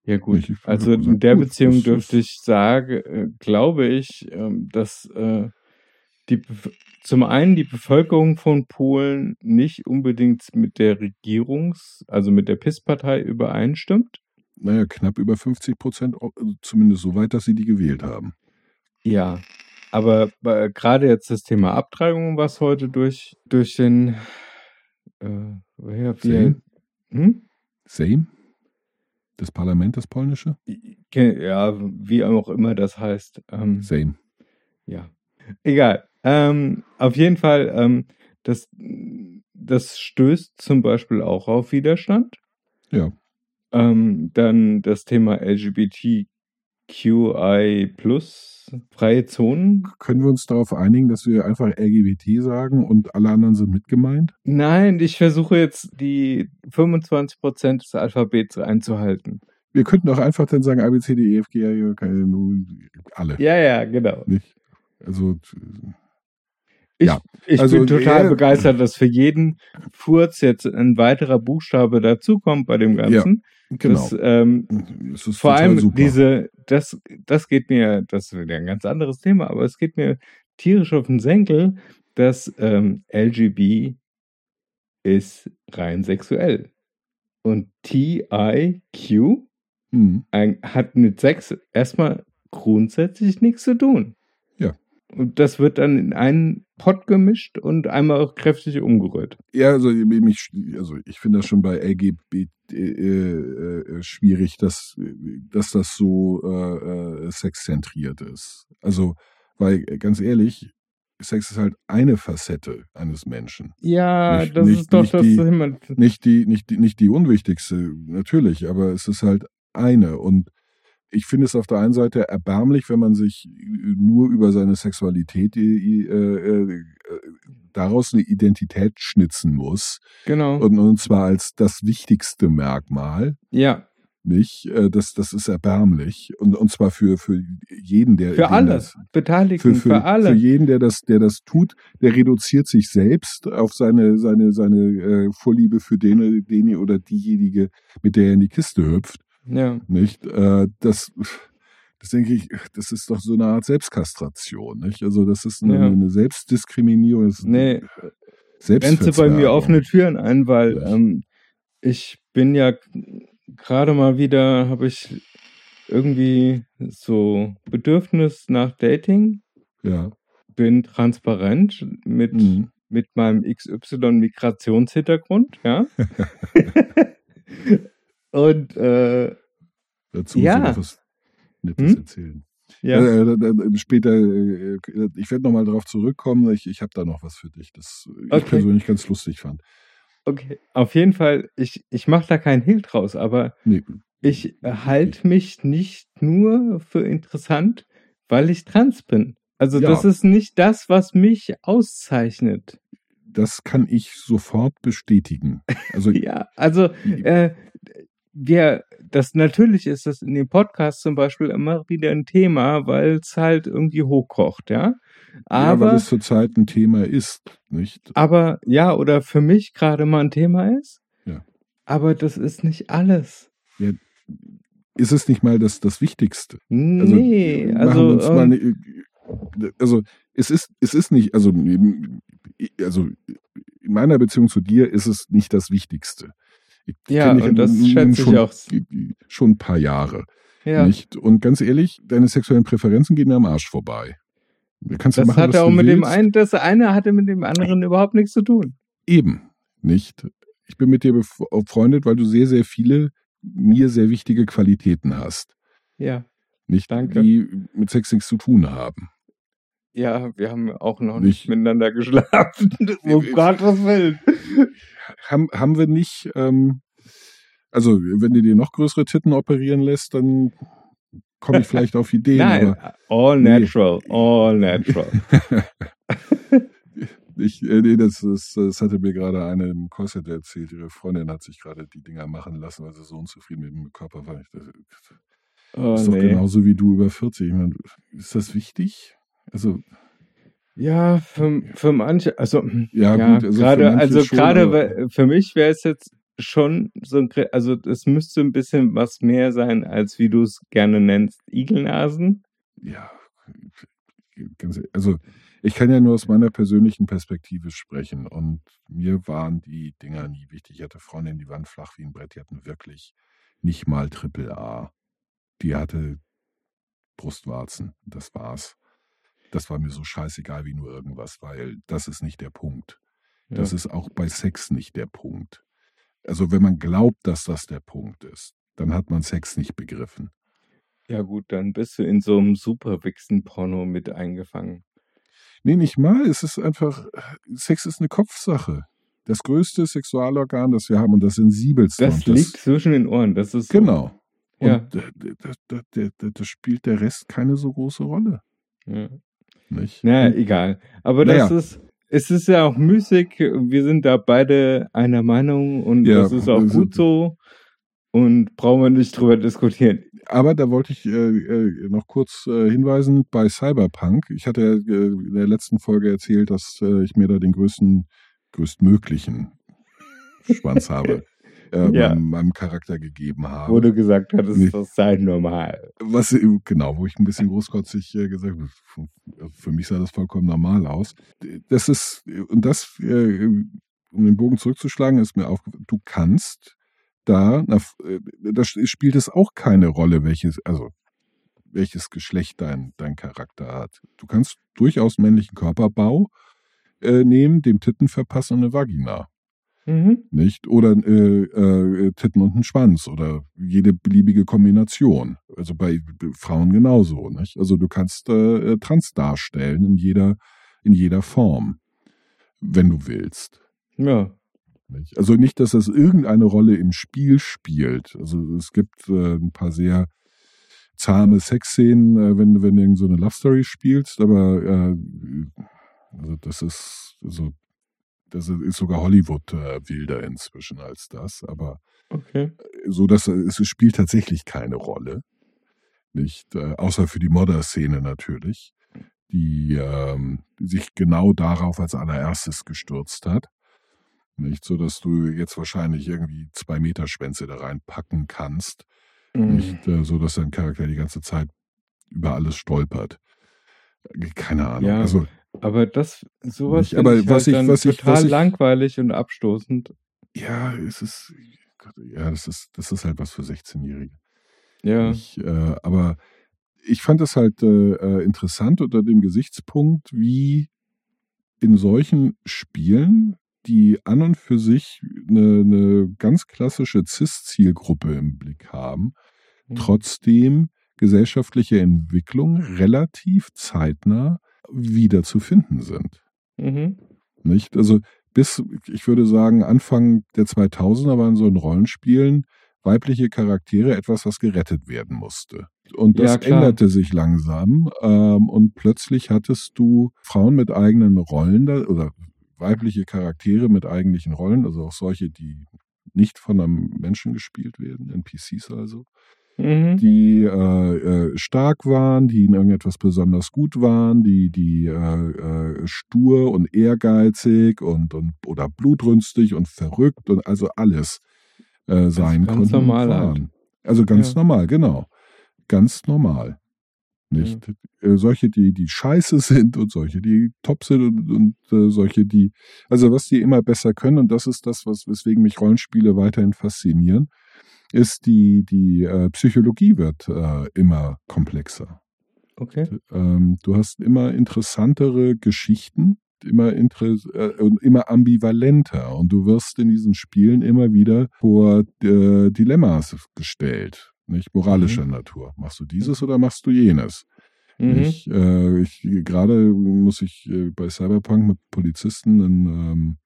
Ja gut, also in der Beziehung dürfte ich sagen, äh, glaube ich, ähm, dass äh, die, zum einen die Bevölkerung von Polen nicht unbedingt mit der Regierungs-, also mit der PIS-Partei übereinstimmt. Naja, knapp über 50 Prozent, also zumindest so weit, dass sie die gewählt haben. Ja, aber bei- gerade jetzt das Thema Abtreibung, was heute durch, durch den, äh, wer, wie, Sejm? hm? Sejm? Das Parlament, das polnische? Ja, wie auch immer das heißt. Ähm, Sejm. ja, egal. Ähm, auf jeden Fall, ähm, das, das stößt zum Beispiel auch auf Widerstand. Ja. Ähm, dann das Thema LGBTQI plus freie Zonen. Können wir uns darauf einigen, dass wir einfach LGBT sagen und alle anderen sind mitgemeint? Nein, ich versuche jetzt die 25% des Alphabets einzuhalten. Wir könnten auch einfach dann sagen A, B, C, D, E, F, G, K, alle. Ja, ja, genau. Nicht? Also, Ich, Ja, ich also, bin total äh, begeistert, dass für jeden Furz jetzt ein weiterer Buchstabe dazukommt bei dem Ganzen. Genau. Das, ähm, Es ist vor allem super. diese, das, das geht mir, das ist wieder ein ganz anderes Thema, aber es geht mir tierisch auf den Senkel, dass ähm, LGB ist rein sexuell. Und TIQ Hm. ein, hat mit Sex erstmal grundsätzlich nichts zu tun. Und das wird dann in einen Pott gemischt und einmal auch kräftig umgerührt. Ja, also, mich, also ich finde das schon bei LGBT äh, äh, schwierig, dass, dass das so äh, äh, sexzentriert ist. Also, weil äh, ganz ehrlich, Sex ist halt eine Facette eines Menschen. Ja, Nicht- das nicht- ist doch nicht das die-. Nicht die, nicht die, nicht die unwichtigste, natürlich, aber es ist halt eine. Und ich finde es auf der einen Seite erbärmlich, wenn man sich nur über seine Sexualität äh, äh, äh, daraus eine Identität schnitzen muss. Genau. Und, und zwar als das wichtigste Merkmal, ja, nicht? Äh, Das, das ist erbärmlich. Und, und zwar für, für jeden, der. für dem alle. Das, Beteiligten, für, für, für, alle. für jeden, der das, der das tut, der reduziert sich selbst auf seine, seine, seine äh, Vorliebe für den, den oder diejenige, mit der er in die Kiste hüpft. Ja. Nicht? Äh, das, das denke ich, das ist doch so eine Art Selbstkastration, nicht? Also das ist eine, Ja. eine Selbstdiskriminierung. Nee, grenze bei mir offene Türen ein, weil ähm, ich bin ja gerade mal wieder, habe ich irgendwie so Bedürfnis nach Dating, Ja. bin transparent mit, Mhm. mit meinem XY-Migrationshintergrund, ja. Und äh, Dazu Ja. musst du noch was Nettes Hm? erzählen. ja, Äh, äh, später, äh, ich werde nochmal darauf zurückkommen. Ich, ich habe da noch was für dich, das ich Okay. persönlich ganz lustig fand. okay. Auf jeden Fall, ich, ich mache da keinen Hehl draus, aber Nee, ich halte mich nicht nur für interessant, weil ich trans bin. Also Ja. das ist nicht das, was mich auszeichnet. das kann ich sofort bestätigen. Also Ja, also äh, wir, das natürlich ist das in dem Podcast zum Beispiel immer wieder ein Thema, weil es halt irgendwie hochkocht, ja. ja, Aber, weil es zurzeit ein Thema ist, nicht? aber ja, oder für mich gerade mal ein Thema ist. Ja. Aber das ist nicht alles. Ist es nicht mal das, das Wichtigste? Also, nee, also ähm, eine, also es ist, es ist nicht, also, also in meiner Beziehung zu dir ist es nicht das Wichtigste. Ich Ja, und das schätze ich schon, auch. schon ein paar Jahre. ja. Nicht? Und ganz ehrlich, deine sexuellen Präferenzen gehen mir am Arsch vorbei. Kannst ja Das machen, hat auch du mit dem willst. einen, das eine hatte mit dem anderen überhaupt nichts zu tun. Eben, nicht? Ich bin mit dir befreundet, weil du sehr, sehr viele mir sehr wichtige Qualitäten hast. Ja. Nicht, Danke. die mit Sex nichts zu tun haben. Ja, wir haben auch noch Nicht- nicht, miteinander geschlafen. um Gottes Willen. Haben, haben wir nicht, ähm, also wenn du dir noch größere Titten operieren lässt, dann komme ich vielleicht auf Ideen. Nein, Aber all Nee. natural, all natural. ich, äh, nee, das, das, das hatte mir gerade eine im Callcenter erzählt. Ihre Freundin hat sich gerade die Dinger machen lassen, weil sie so unzufrieden mit dem Körper war. Ich, das, Oh, ist doch nee. genauso wie du über 40. Ich meine, ist das wichtig? Also, Ja, für, für manche, also ja, ja, gut, also gerade, also schon, gerade für mich wäre es jetzt schon so ein, also es müsste ein bisschen was mehr sein, als wie du es gerne nennst, Igelnasen. ja, also Ich kann ja nur aus meiner persönlichen Perspektive sprechen und mir waren die Dinger nie wichtig. Ich hatte Freundinnen, die waren flach wie ein Brett, die hatten wirklich nicht mal Triple A. Die hatte Brustwarzen, das war's. Das war mir so scheißegal wie nur irgendwas, weil das ist nicht der Punkt. Das Ja. ist auch bei Sex nicht der Punkt. Also wenn man glaubt, dass das der Punkt ist, dann hat man Sex nicht begriffen. Ja gut, dann bist du in so einem Superwichsen-Porno mit eingefangen. Nee, nicht mal. Es ist einfach, Sex ist eine Kopfsache. Das größte Sexualorgan, das wir haben und das sensibelste. Das liegt zwischen den Ohren. Das ist so. Genau. Und Ja. da, da, da, da spielt der Rest keine so große Rolle. ja. Nicht? Naja, egal. Aber Naja. das ist, es ist ja auch müßig. Wir sind da beide einer Meinung und Ja, das ist auch also- gut so. Und brauchen wir nicht drüber diskutieren. Aber da wollte ich äh, äh, noch kurz äh, hinweisen, bei Cyberpunk, ich hatte ja äh, in der letzten Folge erzählt, dass äh, ich mir da den größten, größtmöglichen Schwanz habe, äh, Ja. meinem, meinem Charakter gegeben habe. Wo du gesagt hattest, Nee. das sei normal. Was genau, wo ich ein bisschen großkotzig äh, gesagt habe, für, mich sah das vollkommen normal aus. Das ist, und das, äh, um den Bogen zurückzuschlagen, ist mir aufgefallen, du kannst da, na, äh, da spielt es auch keine Rolle, welches, also welches Geschlecht dein, dein Charakter hat. Du kannst durchaus männlichen Körperbau äh, nehmen, dem Titten verpassen und eine Vagina Mhm. nicht? Oder äh, äh, Titten und einen Schwanz oder jede beliebige Kombination. Also bei Frauen genauso, nicht? Also du kannst äh, äh, trans darstellen in jeder, in jeder Form, wenn du willst. Ja. Nicht? Also nicht, dass das irgendeine Rolle im Spiel spielt. Also es gibt äh, ein paar sehr zahme Sexszenen, äh, wenn, du- wenn du irgend so eine Love Story spielst, aber äh, also das ist also das ist sogar Hollywood äh, wilder inzwischen als das, aber Okay. so dass es spielt tatsächlich keine Rolle, nicht äh, außer für die Modder-Szene natürlich, die ähm, sich genau darauf als allererstes gestürzt hat, nicht so, dass du jetzt wahrscheinlich irgendwie zwei Meter Schwänze da reinpacken kannst, Mhm. nicht äh, so, dass dein Charakter die ganze Zeit über alles stolpert. Äh, Keine Ahnung. Ja, also Aber das, sowas Nicht, aber ich was halt ich- was ich- total was ich- langweilig und abstoßend. ja, es ist ja, das ist das ist halt was für 16-Jährige. Ja. Ich, äh, aber ich fand es halt äh, äh, interessant unter dem Gesichtspunkt, wie in solchen Spielen, die an und für sich eine, eine ganz klassische CIS-Zielgruppe im Blick haben, Mhm. trotzdem gesellschaftliche Entwicklungen relativ zeitnah wieder zu finden sind. Mhm. Nicht? Also bis, ich würde sagen, Anfang der 2000er waren so in Rollenspielen weibliche Charaktere etwas, was gerettet werden musste. Und das Ja, änderte sich langsam ähm, und plötzlich hattest du Frauen mit eigenen Rollen da, oder weibliche Charaktere mit eigentlichen Rollen, also auch solche, die nicht von einem Menschen gespielt werden, NPCs also, Mhm. die äh, äh, stark waren, die in irgendetwas besonders gut waren, die, die äh, äh, stur und ehrgeizig und, und oder blutrünstig und verrückt und also alles äh, sein ganz konnten. normal halt. waren. Also ganz Ja. normal, genau. Ganz normal. Nicht? Äh, solche, die, die scheiße sind und solche, die top sind und, und äh, solche, die, also was die immer besser können, und das ist das, was, weswegen mich Rollenspiele weiterhin faszinieren, ist die, die äh, Psychologie wird äh, immer komplexer. Okay. Ähm, du hast immer interessantere Geschichten, immer, inter äh, und immer ambivalenter und du wirst in diesen Spielen immer wieder vor äh, Dilemmas gestellt, nicht moralischer Natur. Machst du dieses oder machst du jenes? Mhm. Ich, äh, ich gerade muss ich äh, bei Cyberpunk mit Polizisten einen, ähm,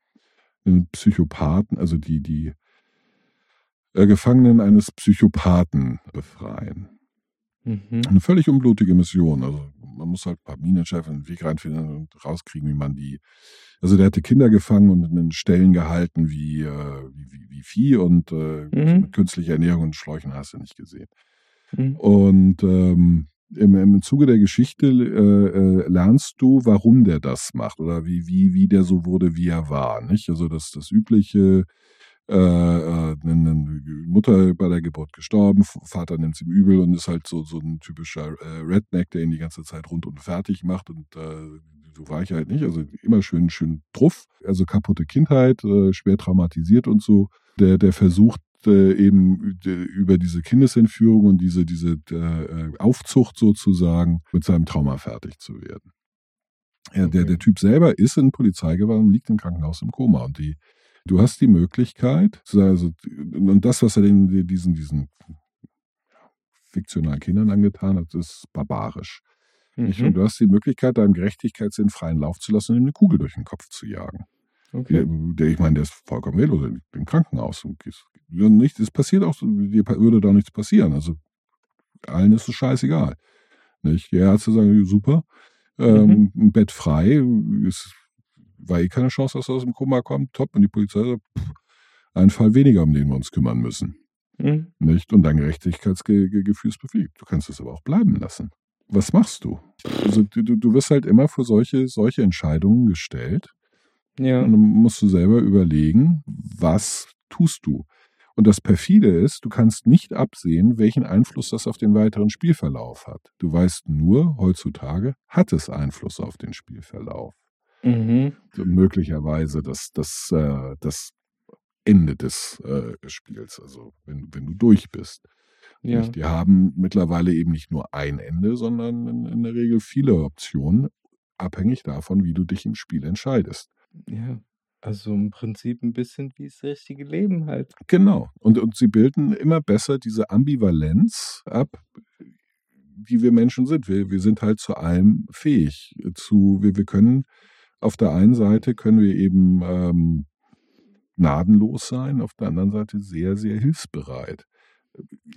einen Psychopathen, also die die äh, Gefangenen eines Psychopathen befreien. Mhm. Eine völlig unblutige Mission. Also man muss halt ein paar Minenchefs einen Weg reinfinden und rauskriegen, wie man die. Also der hatte Kinder gefangen und in den Stellen gehalten wie, äh, wie, wie, Vieh und äh, Mhm. mit künstlicher Ernährung und Schläuchen hast du nicht gesehen. Mhm. Und ähm, im, im Zuge der Geschichte äh, äh, lernst du, warum der das macht oder wie, wie, wie der so wurde, wie er war. Nicht? Also das, das übliche, äh, äh, eine Mutter bei der Geburt gestorben, Vater nimmt ihm übel und ist halt so, so ein typischer äh, Redneck, der ihn die ganze Zeit rund und fertig macht und äh, so war ich halt nicht. Also immer schön, schön druff. Also kaputte Kindheit, äh, schwer traumatisiert und so. Der, der versucht äh, eben über diese Kindesentführung und diese, diese äh, Aufzucht sozusagen mit seinem Trauma fertig zu werden. Ja, der, der Typ selber ist in Polizeigewahrsam und liegt im Krankenhaus im Koma. Und die, du hast die Möglichkeit, also, und das, was er den, diesen, diesen fiktionalen Kindern angetan hat, ist barbarisch. Mhm. Und du hast die Möglichkeit, deinem Gerechtigkeitssinn freien Lauf zu lassen und ihm eine Kugel durch den Kopf zu jagen. Okay. Der, der, ich meine, der ist vollkommen wehrlos, im Krankenhaus. Und nicht, es passiert auch, dir würde da nichts passieren. Also allen ist es scheißegal. Nicht? Der Arzt sagen, super, ähm, mhm. ein Bett frei, es war eh keine Chance, dass er aus dem Koma kommt, top. Und die Polizei sagt, pff, ein Fall weniger, um den wir uns kümmern müssen. Mhm. Nicht? Und dein Gerechtigkeitsgefühl ist befriedigt. Du kannst es aber auch bleiben lassen. Was machst du? Also du, du wirst halt immer vor solche, solche Entscheidungen gestellt. Ja. Und dann musst du selber überlegen, was tust du? Und das perfide ist, du kannst nicht absehen, welchen Einfluss das auf den weiteren Spielverlauf hat. Du weißt nur, heutzutage hat es Einfluss auf den Spielverlauf. Mhm. Möglicherweise das, das, äh, das Ende des äh, Spiels, also wenn, wenn du durch bist. Ja. Die haben mittlerweile eben nicht nur ein Ende, sondern in, in der Regel viele Optionen, abhängig davon, wie du dich im Spiel entscheidest. Ja. Also im Prinzip ein bisschen wie das richtige Leben halt. Genau. Und, und sie bilden immer besser diese Ambivalenz ab, die wir Menschen sind. Wir, wir sind halt zu allem fähig. Zu, wir, wir können auf der einen Seite können wir eben ähm, gnadenlos sein, auf der anderen Seite sehr, sehr hilfsbereit.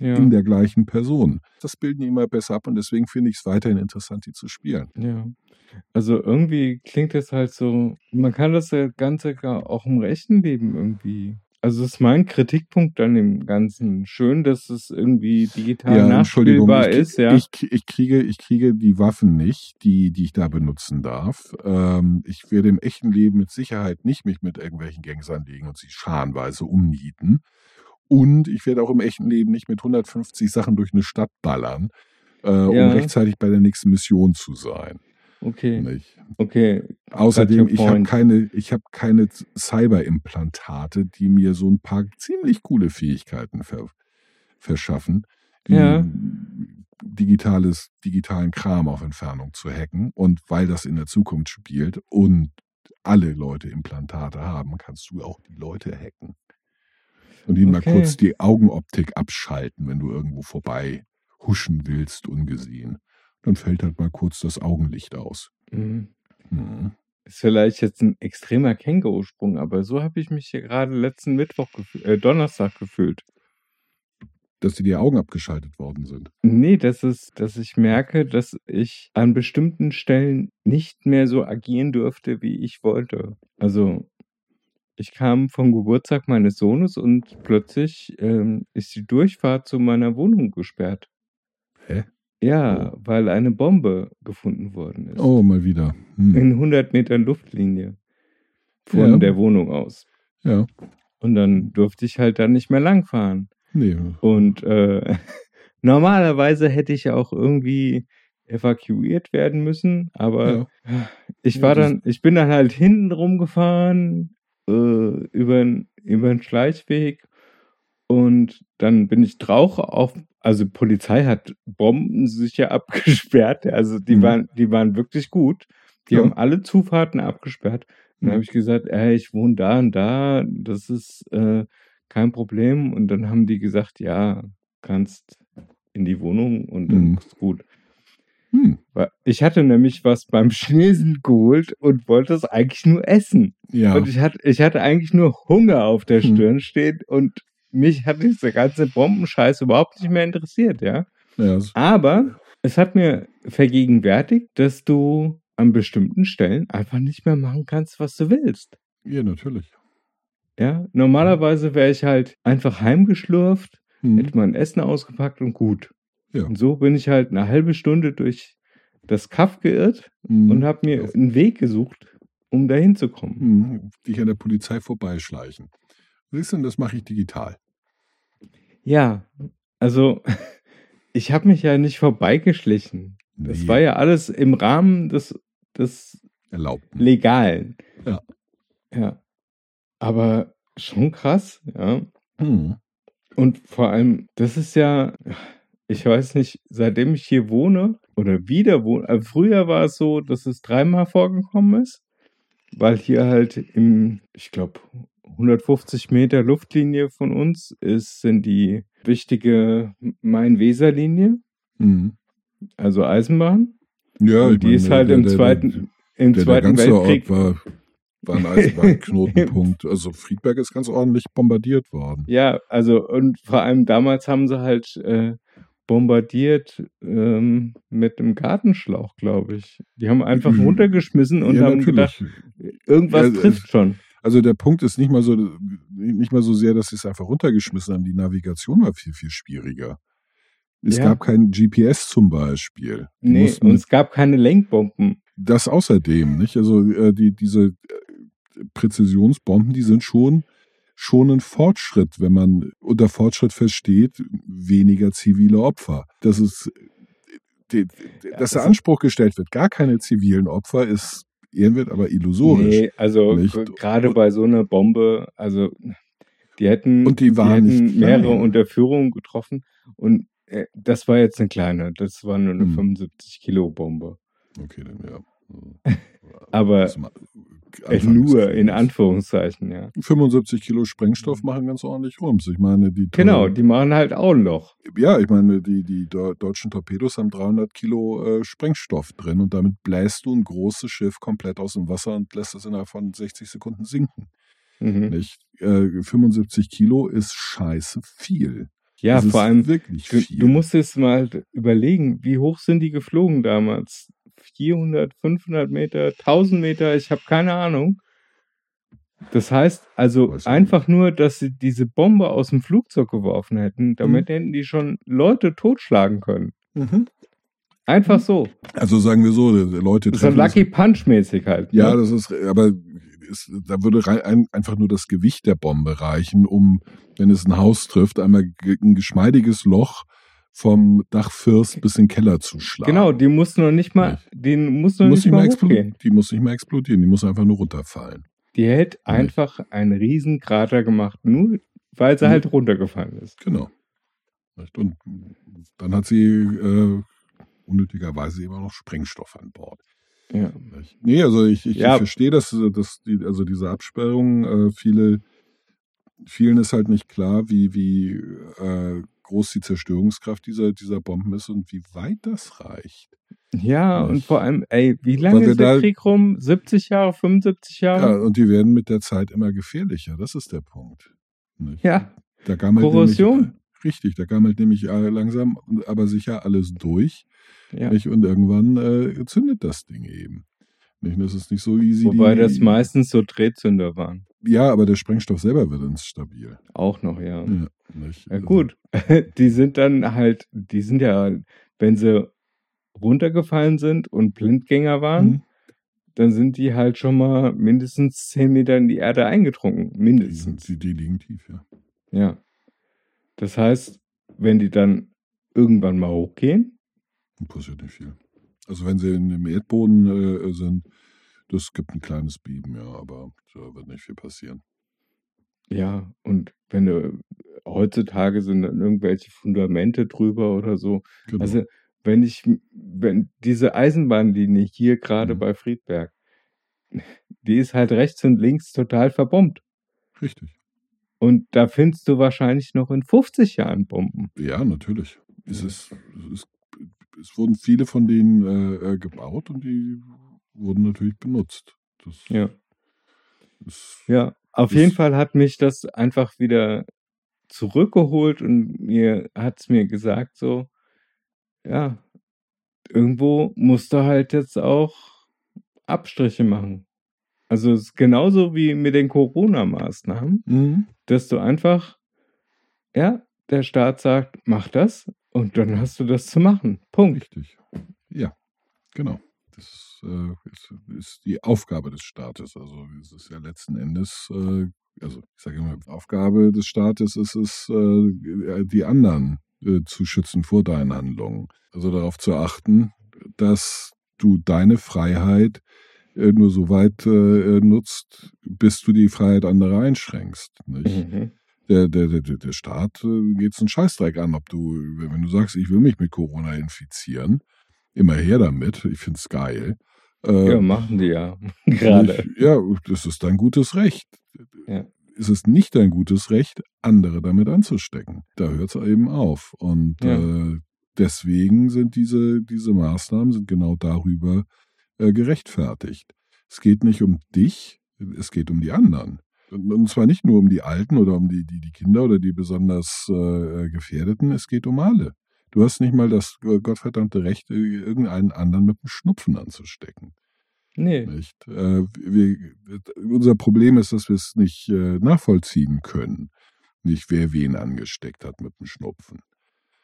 Ja. In der gleichen Person. Das bilden die immer besser ab und deswegen finde ich es weiterhin interessant, die zu spielen. Ja. Also irgendwie klingt es halt so, man kann das Ganze auch im rechten Leben irgendwie. Also das ist mein Kritikpunkt an dem Ganzen. Schön, dass es irgendwie digital ja, nachspielbar ich, ist, ja. Ich, ich, kriege, ich kriege die Waffen nicht, die, die ich da benutzen darf. Ähm, ich werde im echten Leben mit Sicherheit nicht mich mit irgendwelchen Gangs anlegen und sie scharenweise umnieten. Und ich werde auch im echten Leben nicht mit 150 Sachen durch eine Stadt ballern, äh, ja. um rechtzeitig bei der nächsten Mission zu sein. Okay. Nicht. Okay. Außerdem, ich habe keine, ich habe keine Cyberimplantate, die mir so ein paar ziemlich coole Fähigkeiten ver, verschaffen, ja. digitales, digitalen Kram auf Entfernung zu hacken. Und weil das in der Zukunft spielt und alle Leute Implantate haben, kannst du auch die Leute hacken. Und ihnen okay. mal kurz die Augenoptik abschalten, wenn du irgendwo vorbei huschen willst, ungesehen dann fällt halt mal kurz das Augenlicht aus. Mhm. Mhm. Ist vielleicht jetzt ein extremer Känguru-Sprung, aber so habe ich mich hier gerade letzten Mittwoch, äh, Donnerstag gefühlt. Dass dir die Augen abgeschaltet worden sind. Nee, das ist, dass ich merke, dass ich an bestimmten Stellen nicht mehr so agieren dürfte, wie ich wollte. Also, ich kam vom Geburtstag meines Sohnes und plötzlich ähm, ist die Durchfahrt zu meiner Wohnung gesperrt. Hä? Ja, Oh. weil eine Bombe gefunden worden ist. Oh, mal wieder. Hm. In 100 Metern Luftlinie von Ja. der Wohnung aus. Ja. Und dann durfte ich halt dann nicht mehr langfahren. Nee. Und äh, normalerweise hätte ich ja auch irgendwie evakuiert werden müssen, aber Ja. ich Ja, war das dann, ich bin dann halt hinten rumgefahren äh, über den Schleichweg und dann bin ich drauf auf, also Polizei hat Bomben sicher abgesperrt. Also die mhm. waren, die waren wirklich gut. Die ja. haben alle Zufahrten abgesperrt. Dann mhm. habe ich gesagt, ey, ich wohne da und da, das ist äh, kein Problem. Und dann haben die gesagt, ja, kannst in die Wohnung und dann mhm. ist gut. Hm. Ich hatte nämlich was beim Chinesen geholt und wollte es eigentlich nur essen. Ja. Und ich hatte, ich hatte eigentlich nur Hunger auf der hm. Stirn hm. stehen und mich hat dieser ganze Bombenscheiß überhaupt nicht mehr interessiert, ja. ja. Aber es hat mir vergegenwärtigt, dass du an bestimmten Stellen einfach nicht mehr machen kannst, was du willst. Ja, natürlich. Ja, normalerweise wäre ich halt einfach heimgeschlurft, mhm. hätte mein Essen ausgepackt und gut. Ja. Und so bin ich halt eine halbe Stunde durch das Kaff geirrt mhm. und habe mir einen Weg gesucht, um dahin zu kommen. Mhm. Dich an der Polizei vorbeischleichen. Siehst du, das mache ich digital. Ja, also ich habe mich ja nicht vorbeigeschlichen. Das Nee. war ja alles im Rahmen des, des Erlaubten. legalen. Ja. Ja. Aber schon krass, ja. Hm. Und vor allem, das ist ja, ich weiß nicht, seitdem ich hier wohne oder wieder wohne, äh, früher war es so, dass es dreimal vorgekommen ist, weil hier halt im, ich glaube, 150 Meter Luftlinie von uns ist, sind die wichtige Main-Weser-Linie, Hm. also Eisenbahn. Ja, Und die meine, ist halt der- im Zweiten, im Der, der Zweiten ganze Weltkrieg. Ort war, war ein Eisenbahnknotenpunkt. Also Friedberg ist ganz ordentlich bombardiert worden. Ja, also und vor allem damals haben sie halt äh, bombardiert ähm, mit einem Gartenschlauch, glaube ich. Die haben einfach Mhm. runtergeschmissen und ja, haben gedacht, irgendwas Ja, trifft schon. Also der Punkt ist nicht mal so, nicht mal so sehr, dass sie es einfach runtergeschmissen haben. Die Navigation war viel, viel schwieriger. Es Ja. gab kein GPS zum Beispiel. Die Nee, mussten und es gab keine Lenkbomben. das außerdem, nicht? Also äh, die, diese äh, Präzisionsbomben, die sind schon schon ein Fortschritt, wenn man unter Fortschritt versteht, weniger zivile Opfer. Das ist die, die, dass der Anspruch gestellt wird, gar keine zivilen Opfer, ist ehrenwert, aber illusorisch. Nee, also gerade bei so einer Bombe, also die hätten, Und die waren hätten nicht mehrere. Unterführungen getroffen und äh, das war jetzt eine kleine, das war nur eine Hm. 75 Kilo Bombe. Okay, dann ja. Aber Nur in. Anführungszeichen, ja. 75 Kilo Sprengstoff machen ganz ordentlich Rums. Ich meine, die Genau, die machen halt auch ein Loch. Ja, ich meine, die, die deu- deutschen Torpedos haben 300 Kilo äh, Sprengstoff drin und damit bläst du ein großes Schiff komplett aus dem Wasser und lässt es innerhalb von 60 Sekunden sinken. Mhm. Nicht? Äh, 75 Kilo ist scheiße viel. Ja, Das vor allem, wirklich du, viel. du musst jetzt mal überlegen, wie hoch sind die geflogen damals? 400, 500 Meter, 1000 Meter, ich habe keine Ahnung. Das heißt also ich einfach nur, dass sie diese Bombe aus dem Flugzeug geworfen hätten, damit hätten die schon Leute totschlagen können. Mhm. Einfach so. Also sagen wir so, die Leute So treffen Lucky Punch mäßig halt. Ja, ne? das ist, aber es, da würde rei- ein, einfach nur das Gewicht der Bombe reichen, um, wenn es ein Haus trifft, einmal ein geschmeidiges Loch vom Dachfirst bis in den Keller zu schlagen. Genau, die muss noch nicht mal, den muss die noch muss, nicht mal hochgehen. die muss nicht mal explodieren, die muss einfach nur runterfallen. Die hätte einfach einen riesen Krater gemacht, nur weil sie Mhm. halt runtergefallen ist. Genau. Und dann hat sie äh, unnötigerweise immer noch Sprengstoff an Bord. Ja. Nee, also ich, ich, Ja. ich verstehe, dass, dass die, also diese Absperrung, äh, viele, vielen ist halt nicht klar, wie, wie äh, groß die Zerstörungskraft dieser, dieser Bomben ist und wie weit das reicht. Ja, und vor allem, ey, wie lange ist der da- Krieg rum? 70 Jahre, 75 Ja, Jahre? und die werden mit der Zeit immer gefährlicher. Das ist der Punkt. Nicht? Ja, Da gammelt Korrosion. Nämlich, richtig, da gammelt nämlich äh, langsam, aber sicher alles durch. ja. Nicht? Und irgendwann äh, zündet das Ding eben. Nicht? Das ist nicht so easy. Wobei die, das meistens so Drehzünder waren. Ja, aber der Sprengstoff selber wird instabil. Auch noch, ja. Ja, nicht? Ja, gut. Die sind dann halt, die sind ja, wenn sie runtergefallen sind und Blindgänger waren, Mhm. dann sind die halt schon mal mindestens 10 Meter in die Erde eingetrunken. Die, Mindestens. die, die liegen tief, ja. Ja. Das heißt, wenn die dann irgendwann mal hochgehen, passiert nicht viel. Also wenn sie in, im Erdboden äh, sind, das gibt ein kleines Beben, ja, aber da wird nicht viel passieren. ja, und wenn du heutzutage sind dann irgendwelche Fundamente drüber oder so. Genau. Also, wenn ich, wenn diese Eisenbahnlinie hier gerade Mhm. bei Friedberg, die ist halt rechts und links total verbombt. Richtig. Und da findest du wahrscheinlich noch in 50 Jahren Bomben. Ja, natürlich. Es, ist, es, ist, es wurden viele von denen äh, äh, gebaut und die wurden natürlich benutzt. Das Ja. Ja, auf jeden Fall hat mich das einfach wieder zurückgeholt und mir hat es mir gesagt, so, ja, irgendwo musst du halt jetzt auch Abstriche machen. Also es ist genauso wie mit den Corona-Maßnahmen, Mhm. dass du einfach, ja, der Staat sagt, mach das und dann hast du das zu machen. Punkt. Richtig. Ja, genau. Das äh, ist, ist die Aufgabe des Staates. Also es ist ja letzten Endes, äh, also ich sage immer, Aufgabe des Staates ist es, äh, die anderen zu schützen vor deinen Handlungen. Also darauf zu achten, dass du deine Freiheit nur so weit nutzt, bis du die Freiheit anderer einschränkst. Nicht? Mhm. Der, der, der, der Staat äh, geht's einen Scheißdreck an, ob du, wenn du sagst, ich will mich mit Corona infizieren, immer her damit, ich find's geil. Äh, Ja, machen die ja. Gerade. ich- Ja, das ist dein gutes Recht. Ja. Es ist nicht dein gutes Recht, andere damit anzustecken. Da hört es eben auf. Und Ja. äh, deswegen sind diese, diese Maßnahmen sind genau darüber äh, gerechtfertigt. Es geht nicht um dich, es geht um die anderen. Und, und zwar nicht nur um die Alten oder um die, die, die Kinder oder die besonders äh, Gefährdeten, es geht um alle. Du hast nicht mal das äh, gottverdammte Recht, äh, irgendeinen anderen mit dem Schnupfen anzustecken. Nee. Nicht? Äh, wir, unser Problem ist, dass wir es nicht äh, nachvollziehen können. Nicht, wer wen angesteckt hat mit dem Schnupfen.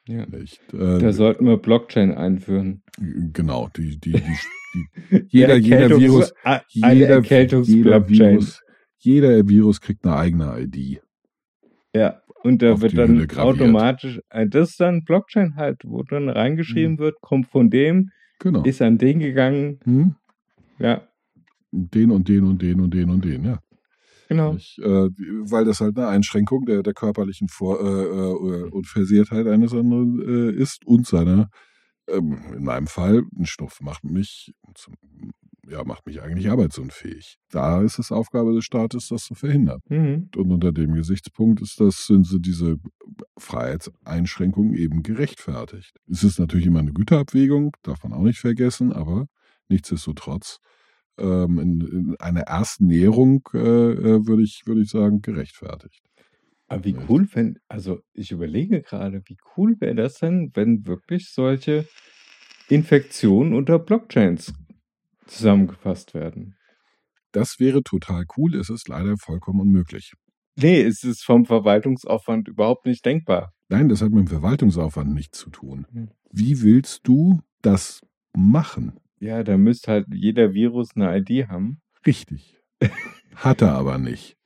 Ja. Nicht? Äh, Da sollten wir Blockchain einführen. genau, die, die, die, die jeder, Der jeder Virus, jeder, jeder. Virus, jeder Virus kriegt eine eigene ID. Ja, und da wird dann automatisch, äh, das ist dann Blockchain halt, wo dann reingeschrieben wird, kommt von dem, Genau. ist an den gegangen. Hm? Ja, Den und den und den und den und den, ja. genau. Nicht? Äh, weil das halt eine Einschränkung der, der körperlichen Vor äh, äh, Unversehrtheit eines anderen äh, ist und seiner, ähm, in meinem Fall, ein Schnupf macht mich, zum, ja, macht mich eigentlich arbeitsunfähig. Da ist es Aufgabe des Staates, das zu verhindern. Mhm. Und unter dem Gesichtspunkt ist das, sind so diese Freiheitseinschränkungen eben gerechtfertigt. Es ist natürlich immer eine Güterabwägung, darf man auch nicht vergessen, aber nichtsdestotrotz ähm, in, in einer ersten Näherung äh, äh, würde ich, würde ich sagen, gerechtfertigt. Aber wie cool, wenn, also ich überlege gerade, wie cool wäre das denn, wenn wirklich solche Infektionen unter Blockchains zusammengefasst werden? Das wäre total cool, es ist leider vollkommen unmöglich. Nee, es ist vom Verwaltungsaufwand überhaupt nicht denkbar. Nein, das hat mit dem Verwaltungsaufwand nichts zu tun. Hm. Wie willst du das machen? Ja, da müsste halt jeder Virus eine ID haben. Richtig. Hat er aber nicht.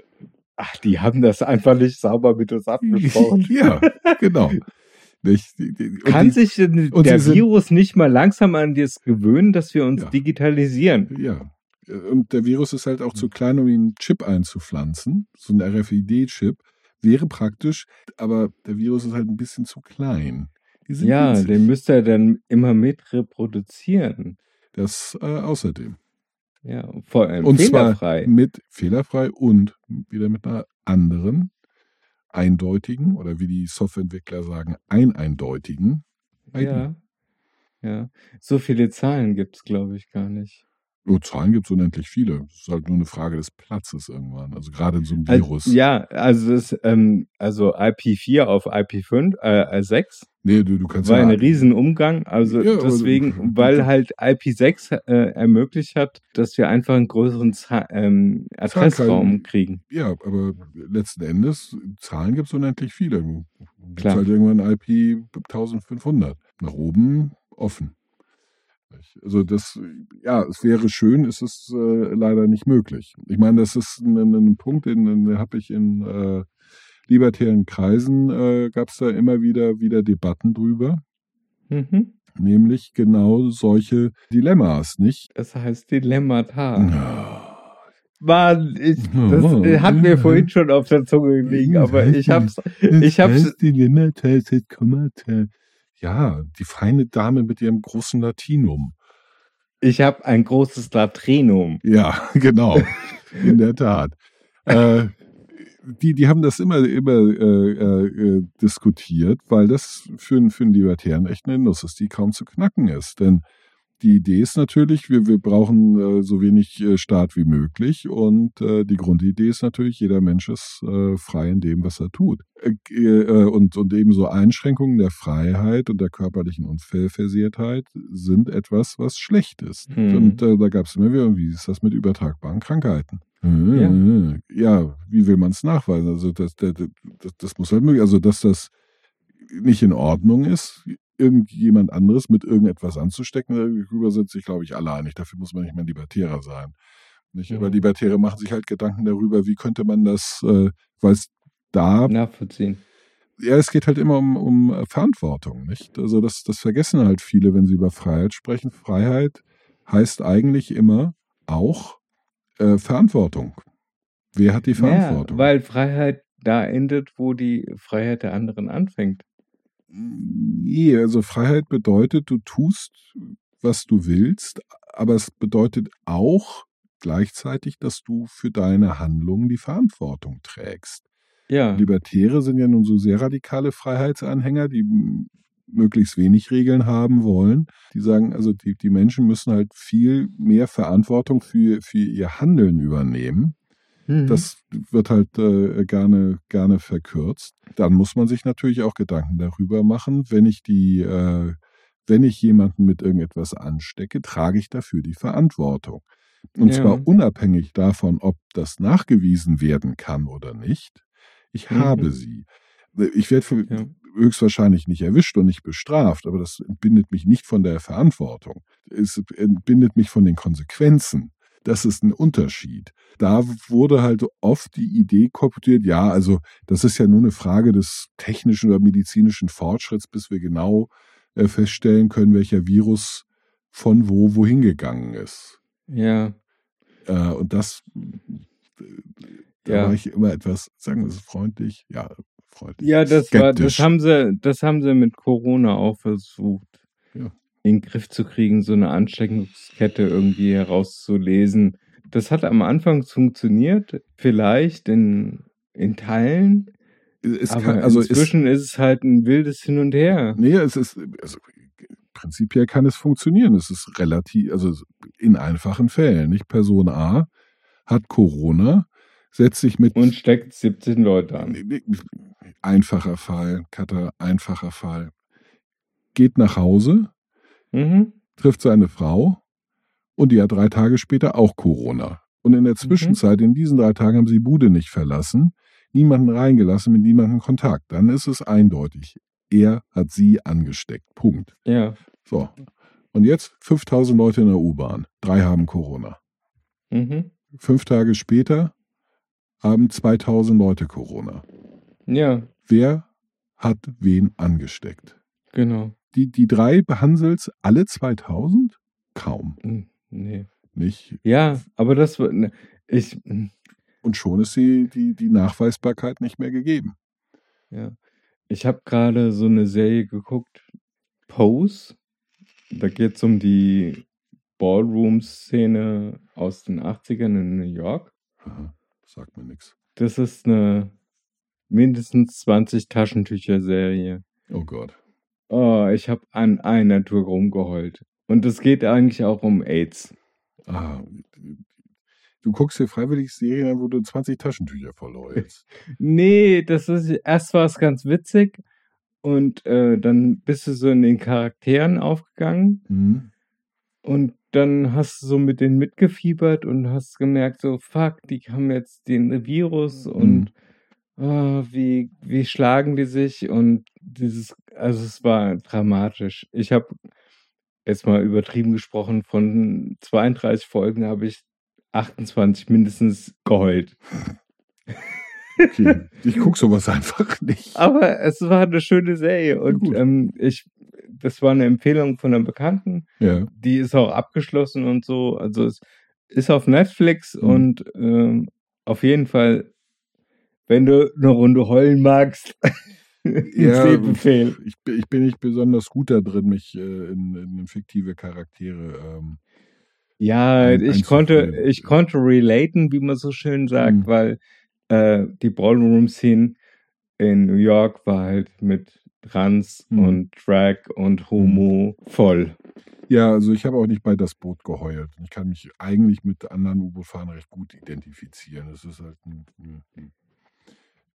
Ach, die haben das einfach nicht sauber mit uns abgesprochen. ja, genau. Nicht? Kann die- sich der sind- Virus nicht mal langsam an das gewöhnen, dass wir uns Ja. digitalisieren? Ja. Und der Virus ist halt auch zu klein, um ihn einen Chip einzupflanzen. So ein RFID-Chip wäre praktisch, aber der Virus ist halt ein bisschen zu klein. Ja, winzig. den müsst ihr dann immer mit reproduzieren. Das äh, außerdem. Ja, vor allem Und fehlerfrei. zwar mit fehlerfrei und wieder mit einer anderen, eindeutigen oder wie die Softwareentwickler sagen, eineindeutigen ID. Ja. Ja. So viele Zahlen gibt es, glaube ich, gar nicht. Oh, Zahlen gibt es unendlich viele. Es ist halt nur eine Frage des Platzes irgendwann. Also gerade in so einem Also, Virus. ja, also das, ähm, also IP4 auf IP5, äh, 6 Nee, du, du kannst war ja ein Riesenumgang. Also Ja, deswegen, weil halt IP6 äh, ermöglicht hat, dass wir einfach einen größeren Za ähm, Adressraum kriegen. Ja, aber letzten Endes, Zahlen gibt es unendlich viele. Gibt Klar. halt irgendwann IP 1500. Nach oben offen. Also das, ja, es wäre schön, es ist äh, leider nicht möglich. Ich meine, das ist ein, ein, Punkt, den, den habe ich in äh, libertären Kreisen, äh, gab es da immer wieder, wieder Debatten drüber. Mhm. Nämlich genau solche Dilemmas, nicht? Das heißt Dilemmata. Ja. Mann, ich, das äh, hat mir vorhin schon auf der Zunge gelegen, aber ich hab's, ich hab's, Dilemmata, jetzt Kommata. Ja, die feine Dame mit ihrem großen Latinum. ich hab ein großes Latrinum. Ja, genau. In der Tat. Äh, die, die haben das immer, immer äh, äh, diskutiert, weil das für, einen- für einen Libertären echt eine Nuss ist, die kaum zu knacken ist. Denn die Idee ist natürlich, wir, wir brauchen äh, so wenig äh, Staat wie möglich und äh, die Grundidee ist natürlich, jeder Mensch ist äh, frei in dem, was er tut. Äh, und, und ebenso Einschränkungen der Freiheit und der körperlichen Unversehrtheit sind etwas, was schlecht ist. Mhm. Und da gab es immer wieder, wie ist das mit übertragbaren Krankheiten? Ja, ja wie will man es nachweisen? Also das, das, das, das muss halt möglich, also dass das nicht in Ordnung ist, irgendjemand anderes mit irgendetwas anzustecken, darüber sind sich, glaube ich, alle einig. Dafür muss man nicht mehr Libertärer sein. Nicht? Mhm. Aber Libertäre machen sich halt Gedanken darüber, wie könnte man das, äh, weil es da Nachvollziehen. ja, es geht halt immer um, um äh, Verantwortung, nicht? Also das, das vergessen halt viele, wenn sie über Freiheit sprechen. Freiheit heißt eigentlich immer auch äh, Verantwortung. Wer hat die Verantwortung? Ja, weil Freiheit da endet, wo die Freiheit der anderen anfängt. Nee, also Freiheit bedeutet, du tust, was du willst, aber es bedeutet auch gleichzeitig, dass du für deine Handlungen die Verantwortung trägst. Ja. Libertäre sind ja nun so sehr radikale Freiheitsanhänger, die möglichst wenig Regeln haben wollen. Die sagen, also die, die Menschen müssen halt viel mehr Verantwortung für, für ihr Handeln übernehmen. Mhm. Das wird halt äh, gerne, gerne verkürzt. Dann muss man sich natürlich auch Gedanken darüber machen, wenn ich die, äh, wenn ich jemanden mit irgendetwas anstecke, trage ich dafür die Verantwortung. Und Ja. zwar unabhängig davon, ob das nachgewiesen werden kann oder nicht. Ich Mhm. habe sie. Ich werde für- Ja. höchstwahrscheinlich nicht erwischt und nicht bestraft, aber das entbindet mich nicht von der Verantwortung. Es entbindet mich von den Konsequenzen. Das ist ein Unterschied. Da wurde halt oft die Idee kolportiert, ja, also das ist ja nur eine Frage des technischen oder medizinischen Fortschritts, bis wir genau äh, feststellen können, welcher Virus von wo wohin gegangen ist. ja. Äh, und das, äh, da Ja. war ich immer etwas, sagen wir es freundlich, ja, freundlich. Ja, das war, das haben sie, das haben sie mit Corona auch versucht, Ja. In den Griff zu kriegen, so eine Ansteckungskette irgendwie herauszulesen. Das hat am Anfang funktioniert, vielleicht in, in Teilen, aber kann, also inzwischen ist es halt ein wildes Hin und Her. Nee, es ist, also prinzipiell kann es funktionieren. Es ist relativ, also in einfachen Fällen. Nicht Person A hat Corona, setzt sich mit Und steckt 17 Leute an. Einfacher Fall, Cutter, einfacher Fall. Geht nach Hause, Mhm. trifft seine Frau und die hat drei Tage später auch Corona. Und in der Mhm. Zwischenzeit, in diesen drei Tagen, haben sie die Bude nicht verlassen, niemanden reingelassen, mit niemandem Kontakt. Dann ist es eindeutig. Er hat sie angesteckt. Punkt. Ja. So. Und jetzt 5000 Leute in der U-Bahn. Drei haben Corona. Mhm. Fünf Tage später haben 2000 Leute Corona. Ja, Wer hat wen angesteckt? genau. Die, die drei Behansels alle 2000? Kaum. Hm, Nee. Nicht. Ja, aber das war, ne, ich, Und schon ist die, die, die Nachweisbarkeit nicht mehr gegeben. Ja. Ich habe gerade so eine Serie geguckt, Pose. Da geht es um die Ballroom-Szene aus den 80ern in New York. Aha, sagt mir nichts. Das ist eine mindestens 20 Taschentücher-Serie. Oh Gott. Oh, ich habe an einer Tour rumgeheult. Und es geht eigentlich auch um AIDS. Ah, du guckst dir freiwillig Serien an, wo du 20 Taschentücher verläufst. Nee, das ist erst war es ganz witzig und äh, dann bist du so in den Charakteren aufgegangen Hm? und dann hast du so mit denen mitgefiebert und hast gemerkt, so fuck, die haben jetzt den Virus und ah, wie, wie schlagen die sich und dieses, also es war dramatisch. Ich habe jetzt mal übertrieben gesprochen, von 32 Folgen habe ich 28 mindestens geheult. Okay. Ich guck sowas einfach nicht. Aber es war eine schöne Serie und gut. ähm, ich, das war eine Empfehlung von einem Bekannten. Ja. Die ist auch abgeschlossen und so. Also es ist auf Netflix Mhm. und ähm, auf jeden Fall, wenn du eine Runde heulen magst, Ja. Ich, bin- ich bin nicht besonders gut da drin, mich äh, in, in fiktive Charaktere. Ähm, Ja, ich konnte, ich konnte relaten, wie man so schön sagt, Mhm. weil äh, die Ballroom-Scene in New York war halt mit Trans Mhm. und Drag und Homo voll. ja, also ich habe auch nicht bei das Boot geheult. Ich kann mich eigentlich mit anderen U-Boot-Fahrern recht gut identifizieren. Es ist halt ein, ein, ein,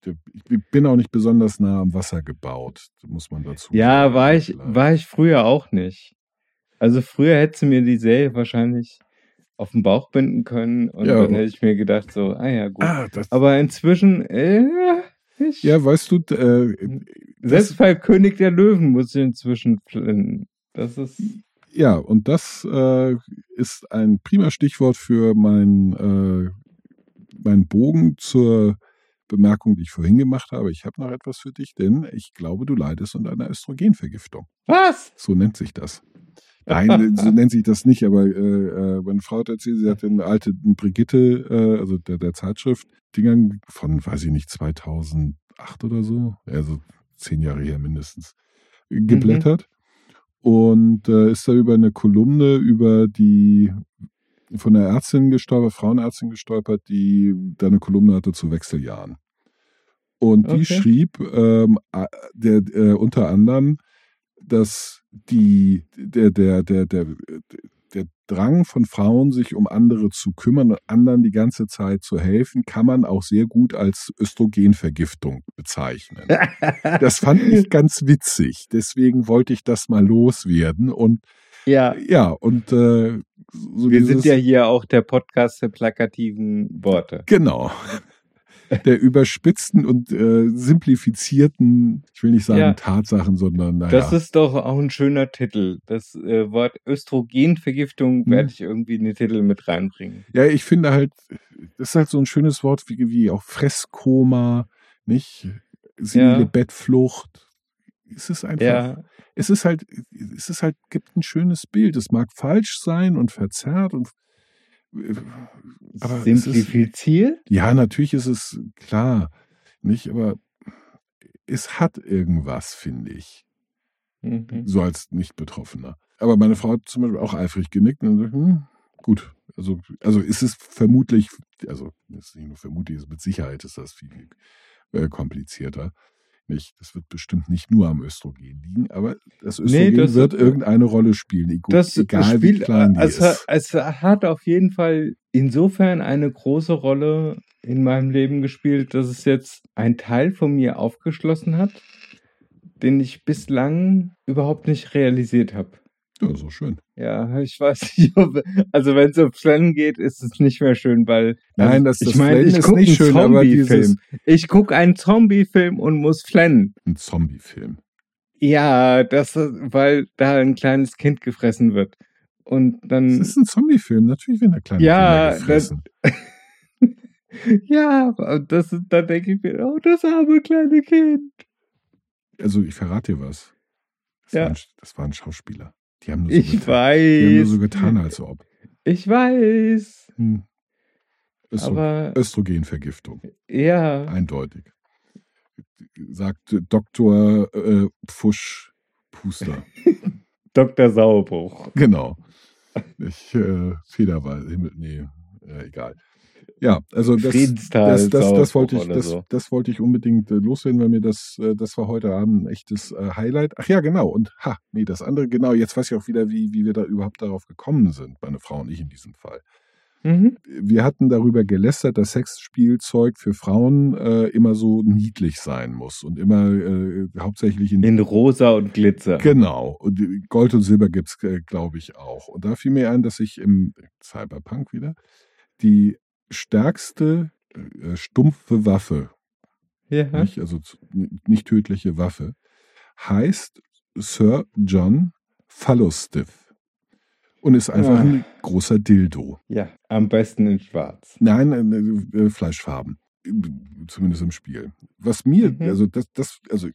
ich bin auch nicht besonders nah am Wasser gebaut, muss man dazu Ja, sagen, war ich, vielleicht. war ich früher auch nicht. Also früher hätte sie mir die Serie wahrscheinlich auf den Bauch binden können und Ja, dann hätte ich mir gedacht, so, ah ja, gut. Ah, Aber inzwischen, äh, ich, ja, weißt du, äh, selbst bei König der Löwen muss ich inzwischen flinnen. Das ist, Ja, und das äh, ist ein prima Stichwort für mein, äh, meinen Bogen zur Bemerkung, die ich vorhin gemacht habe. Ich habe noch etwas für dich, denn ich glaube, du leidest unter einer Östrogenvergiftung. was? So nennt sich das. Nein, so nennt sich das nicht, aber äh, äh, meine Frau hat erzählt, sie hat eine alte Brigitte, äh, also der, der Zeitschrift, Dingern von, weiß ich nicht, 2008 oder so, also zehn Jahre her mindestens, geblättert und äh, ist da über eine Kolumne über die von der Ärztin gestolpert, Frauenärztin gestolpert, die da eine Kolumne hatte zu Wechseljahren. Und die Okay. schrieb ähm, der, äh, unter anderem, dass die, der, der, der, der, der Drang von Frauen, sich um andere zu kümmern und anderen die ganze Zeit zu helfen, kann man auch sehr gut als Östrogenvergiftung bezeichnen. Das fand ich ganz witzig. Deswegen wollte ich das mal loswerden. Und ja, ja, und äh, so wir sind ja hier auch der Podcast der plakativen Worte. genau der überspitzten und äh, simplifizierten, ich will nicht sagen Ja. Tatsachen, sondern naja, Das ist doch auch ein schöner Titel. Das äh, Wort Östrogenvergiftung Hm. werde ich irgendwie in den Titel mit reinbringen. ja, ich finde halt, das ist halt so ein schönes Wort wie, wie auch Fresskoma, nicht? Senile Ja. Bettflucht. Es ist einfach, Ja, es ist halt, es ist halt, gibt ein schönes Bild. Es mag falsch sein und verzerrt und äh, aber es ist, simplifiziert? ja, natürlich ist es klar, nicht, aber es hat irgendwas, finde ich. Mhm. so als Nicht-Betroffener. Aber meine Frau hat zum Beispiel auch eifrig genickt und gesagt, hm, gut. Also, also ist es vermutlich, also es ist nicht nur vermutlich, ist mit Sicherheit ist das viel äh, komplizierter. Nicht, das wird bestimmt nicht nur am Östrogen liegen, aber das Östrogen das- wird irgendeine Rolle spielen, ego- Das egal wie spielt, klein die es, ist. es hat auf jeden Fall insofern eine große Rolle in meinem Leben gespielt, dass es jetzt ein Teil von mir aufgeschlossen hat, den ich bislang überhaupt nicht realisiert habe. Ja, so schön. Ja, ich weiß nicht, ob, also wenn es um Flennen geht, ist es nicht mehr schön, weil Nein, also, das- das Flennen ist guck nicht einen Zombie-Film. Ich gucke einen Zombie-Film und muss flennen. Ein Zombie-Film. Ja, das, weil da ein kleines Kind gefressen wird. Und dann. Das ist ein Zombie-Film, natürlich werden da kleine. Ja, Kinder gefressen. ja, und das, da denke ich mir, oh, das arme kleine Kind. Also ich verrate dir was. Das, Ja. waren, das waren Schauspieler. Die haben nur so Ich getan. Die haben weiß. so getan, als ob. Ich weiß. Hm. Östro Aber Östrogenvergiftung, ja, eindeutig. Sagt Dr. Äh, Pfusch Puster. Dr. Sauerbruch. genau. Ich, äh, Federweise, nee, äh, egal. Ja, also das, das, das, das, wollte ich, das, so. das wollte ich unbedingt äh, loswerden, weil mir das, äh, das war heute Abend ein echtes äh, Highlight. Ach ja, genau. Und ha, nee, das andere, genau, jetzt weiß ich auch wieder, wie, wie wir da überhaupt darauf gekommen sind, meine Frau und ich in diesem Fall. Mhm. wir hatten darüber gelästert, dass Sexspielzeug für Frauen äh, immer so niedlich sein muss und immer äh, hauptsächlich in, In rosa und Glitzer. genau und Gold und Silber gibt's äh, glaube ich auch. Und da fiel mir ein, dass ich im Cyberpunk wieder die stärkste äh, stumpfe Waffe, Ja. nicht, also nicht tödliche Waffe, heißt Sir John Fallostiff und ist einfach Ah. ein großer Dildo. ja, am besten in schwarz. Nein, äh, äh, Fleischfarben. Zumindest im Spiel. Was mir, Mhm. also das, das, also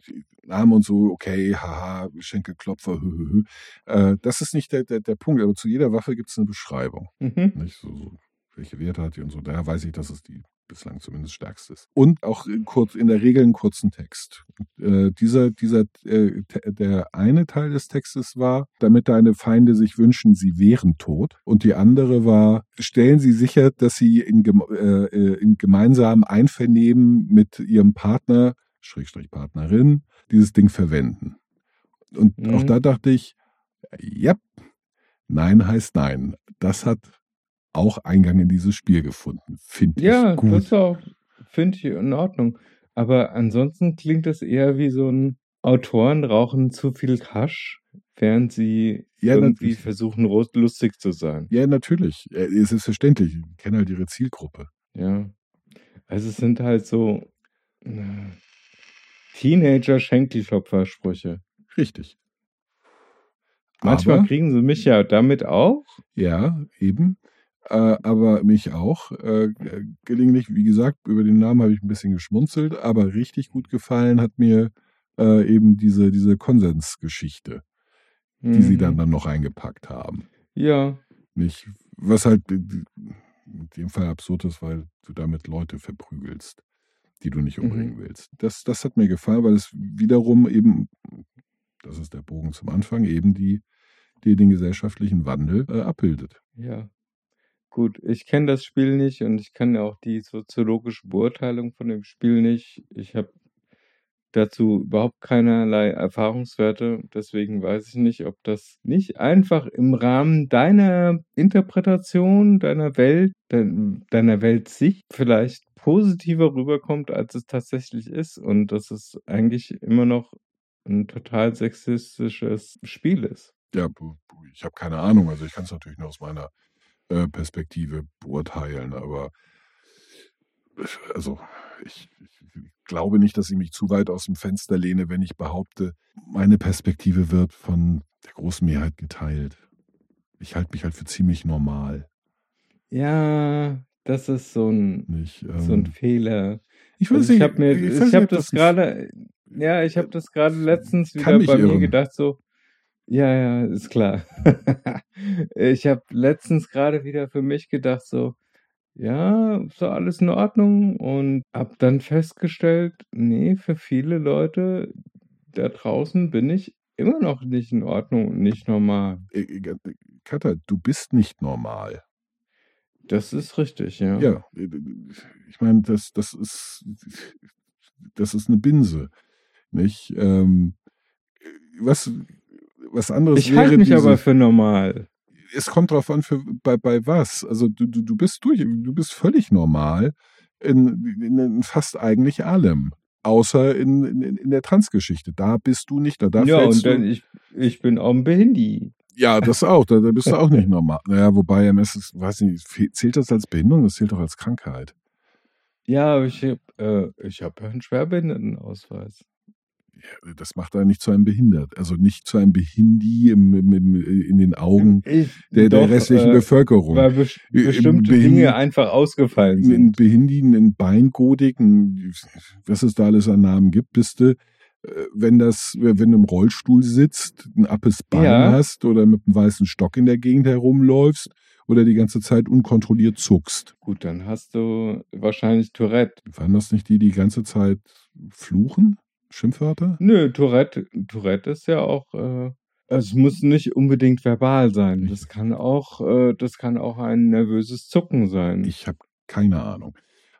Name und so, okay, haha, Schenkelklopfer, hü, hü, hü. Äh, das ist nicht der, der, der Punkt, aber zu jeder Waffe gibt es eine Beschreibung. Mhm. Nicht? So, so, welche Werte hat die und so. Daher weiß ich, dass es die bislang zumindest stärkste ist. Und auch in, kurz, in der Regel einen kurzen Text. Äh, dieser, dieser, äh, der eine Teil des Textes war, damit deine Feinde sich wünschen, sie wären tot. Und die andere war, stellen sie sicher, dass sie in, äh, äh, in gemeinsamem Einvernehmen mit ihrem Partner, Schrägstrich Partnerin, dieses Ding verwenden. Und Mhm. auch da dachte ich, ja, nein heißt nein. Das hat auch Eingang in dieses Spiel gefunden. Finde Ja, ich gut. das ist auch, finde ich in Ordnung. Aber ansonsten klingt das eher wie so ein Autoren rauchen zu viel Hasch, während sie Ja, irgendwie versuchen, lustig zu sein. Ja, natürlich. Äh, Es ist verständlich. Ich kenne halt ihre Zielgruppe. Ja. Also es sind halt so äh, Teenager-Schenkelklopfer-Sprüche. Richtig. Manchmal Aber- kriegen sie mich ja damit auch. Ja, eben. Äh, aber mich auch. Äh, gelegentlich, wie gesagt, über den Namen habe ich ein bisschen geschmunzelt, aber richtig gut gefallen hat mir äh, eben diese, diese Konsensgeschichte. die sie dann, Mhm. dann noch eingepackt haben. Ja. Nicht, was halt in dem Fall absurd ist, weil du damit Leute verprügelst, die du nicht umbringen Mhm. willst. Das, das hat mir gefallen, weil es wiederum eben, das ist der Bogen zum Anfang, eben die, die den gesellschaftlichen Wandel äh, abbildet. Ja. Gut, ich kenne das Spiel nicht und ich kann auch die soziologische Beurteilung von dem Spiel nicht. Ich habe dazu überhaupt keinerlei Erfahrungswerte. Deswegen weiß ich nicht, ob das nicht einfach im Rahmen deiner Interpretation, deiner Welt, dein, deiner Weltsicht vielleicht positiver rüberkommt, als es tatsächlich ist. Und dass es eigentlich immer noch ein total sexistisches Spiel ist. Ja, ich habe keine Ahnung. Also ich kann es natürlich nur aus meiner Perspektive beurteilen, aber äh, also ich, ich glaube nicht, dass ich mich zu weit aus dem Fenster lehne, wenn ich behaupte, meine Perspektive wird von der großen Mehrheit geteilt. Ich halte mich halt für ziemlich normal. Ja, das ist so ein, Nicht, so ein ähm, Fehler. ich weiß Also ich nicht, habe mir, ich ich habe das ein- gerade, ja, ich habe das gerade letztens wieder bei mir gedacht, so, ja, ja, ist klar. ich habe letztens gerade wieder für mich gedacht, so, ja, ist doch alles in Ordnung und habe dann festgestellt, nee, für viele Leute da draußen bin ich immer noch nicht in Ordnung und nicht normal. Äh, äh, Katha, du bist nicht normal. Das ist richtig, ja. Ja, äh, ich meine, das, das ist das ist eine Binse, nicht? Ähm, was was anderes Ich wäre halte mich diese, aber für normal. es kommt drauf an, für, bei, bei was. Also du, du, du bist durch, du bist völlig normal in, in, in fast eigentlich allem. Außer in, in, in der Transgeschichte. Da bist du nicht da. da ja, und dann ich, ich bin auch ein Behindi. ja, das auch. Da, da bist du auch nicht normal. Naja, wobei MS, ist, weiß nicht, zählt das als Behinderung? Das zählt doch als Krankheit. Ja, ich habe äh, ich hab ja einen Schwerbehindertenausweis. Ja, das macht einen nicht zu einem behindert. Also nicht zu einem Behindi im, im, im, in den Augen Ich, der, der doch, restlichen äh, Bevölkerung. Weil bes Im bestimmte Behin- Dinge einfach ausgefallen ein sind. Behindi, ein Beingodik, ein, was es da alles an Namen gibt, bist du, äh, wenn das, wenn du im Rollstuhl sitzt, ein appes Bein Ja. hast oder mit einem weißen Stock in der Gegend herumläufst oder die ganze Zeit unkontrolliert zuckst. Gut, dann hast du wahrscheinlich Tourette. Waren das nicht die, die die ganze Zeit fluchen? Schimpfwörter? Nö, Tourette, Tourette ist ja auch, äh, es muss nicht unbedingt verbal sein. Das kann auch, äh, das kann auch ein nervöses Zucken sein. Ich habe keine Ahnung.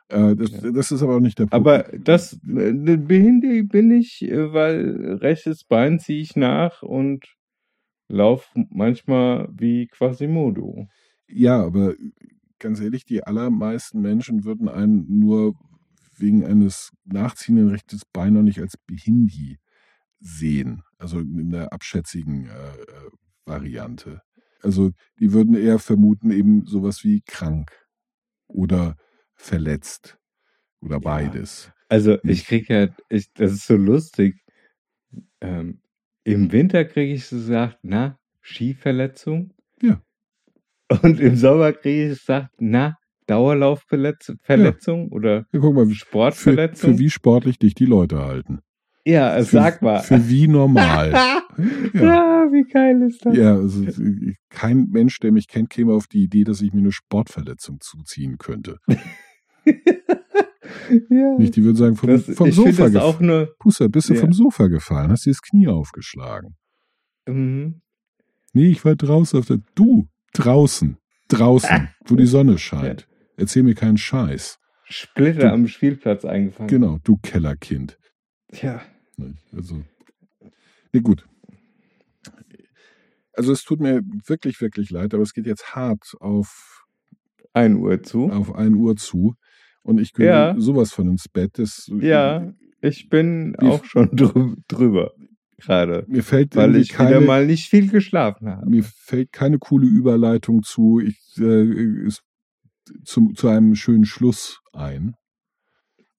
Äh, das, Ja. das ist aber auch nicht der Punkt. Aber das äh, Behindi bin ich, äh, weil rechtes Bein ziehe ich nach und lauf manchmal wie Quasimodo. Ja, aber ganz ehrlich, die allermeisten Menschen würden einen nur wegen eines nachziehenden rechtes Bein noch nicht als Behindi sehen. Also in der abschätzigen äh, äh, Variante. Also die würden eher vermuten eben sowas wie krank oder verletzt oder beides. Also Nicht. ich krieg ja, ich, das ist so lustig. Ähm, Im Winter kriege ich gesagt, na, Skiverletzung. Ja. Und im Sommer kriege ich gesagt, na, Dauerlaufverletzung Verletzung oder Ja, guck mal, für, Sportverletzung. für wie sportlich dich die Leute halten. ja, Für, sag mal. Für wie normal. ja. ja. wie geil ist das? Ja, also kein Mensch, der mich kennt, käme auf die Idee, dass ich mir eine Sportverletzung zuziehen könnte. ja. Nicht, die würden sagen, vom, Das, vom Sofa gefallen. Puster, bist du Ja. vom Sofa gefallen? Hast dir das Knie aufgeschlagen? Mhm. Nee, ich war draußen auf der. Du, draußen. Draußen, wo die Sonne scheint. Erzähl mir keinen Scheiß. Splitter Du- am Spielplatz eingefangen. Genau, du Kellerkind. Tja. Nicht? Also. Nee, gut. Also es tut mir wirklich, wirklich leid, aber es geht jetzt hart auf, 1 Uhr zu. auf 1 Uhr zu. Und ich gehöre Ja. sowas von ins Bett. Das, Ja, ich bin auch schon drü drüber gerade, Mir fällt weil ich keine, wieder mal nicht viel geschlafen habe. Mir fällt keine coole Überleitung zu. Ich äh, ist zu, zu einem schönen Schluss ein.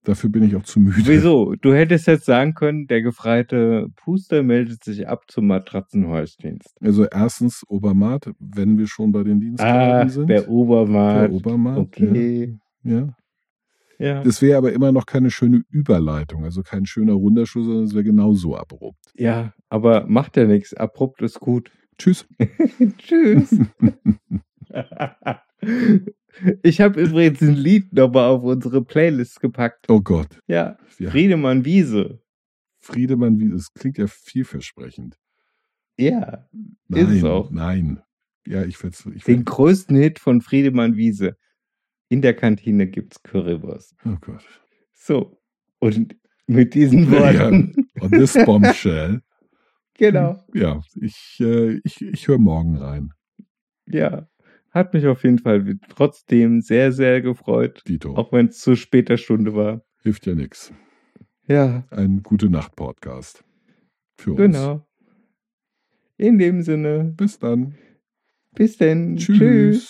Dafür bin ich auch zu müde. Wieso? Du hättest jetzt sagen können, der gefreite Puster meldet sich ab zum Matratzenhäusdienst. Also erstens Obermatt, wenn wir schon bei den Dienstgraden Ah, sind. der Obermann. Der Obermatt. Okay. Ja. ja. Ja. Das wäre aber immer noch keine schöne Überleitung, also kein schöner Runderschuss, sondern es wäre genau so abrupt. ja, aber macht ja nichts. Abrupt ist gut. Tschüss. Tschüss. ich habe übrigens ein Lied nochmal auf unsere Playlist gepackt. Oh Gott. Ja, Ja. Friedemann Wiese. Friedemann, wie das klingt ja vielversprechend. Ja, Nein, Ist es auch. nein. Ja, ich werde ich den größten Hit von Friedemann Wiese. In der Kantine gibt's Currywurst. Oh Gott. So, und mit diesen Ja. Worten. On this bombshell. Genau. Ja, ich, äh, ich, ich höre morgen rein. Ja, hat mich auf jeden Fall trotzdem sehr, sehr gefreut. Dito. Auch wenn es zu später Stunde war. Hilft ja nichts. Ja, Ein gute Nacht-Podcast. Für uns. genau. In dem Sinne, Bis dann. bis denn. Tschüss. Tschüss.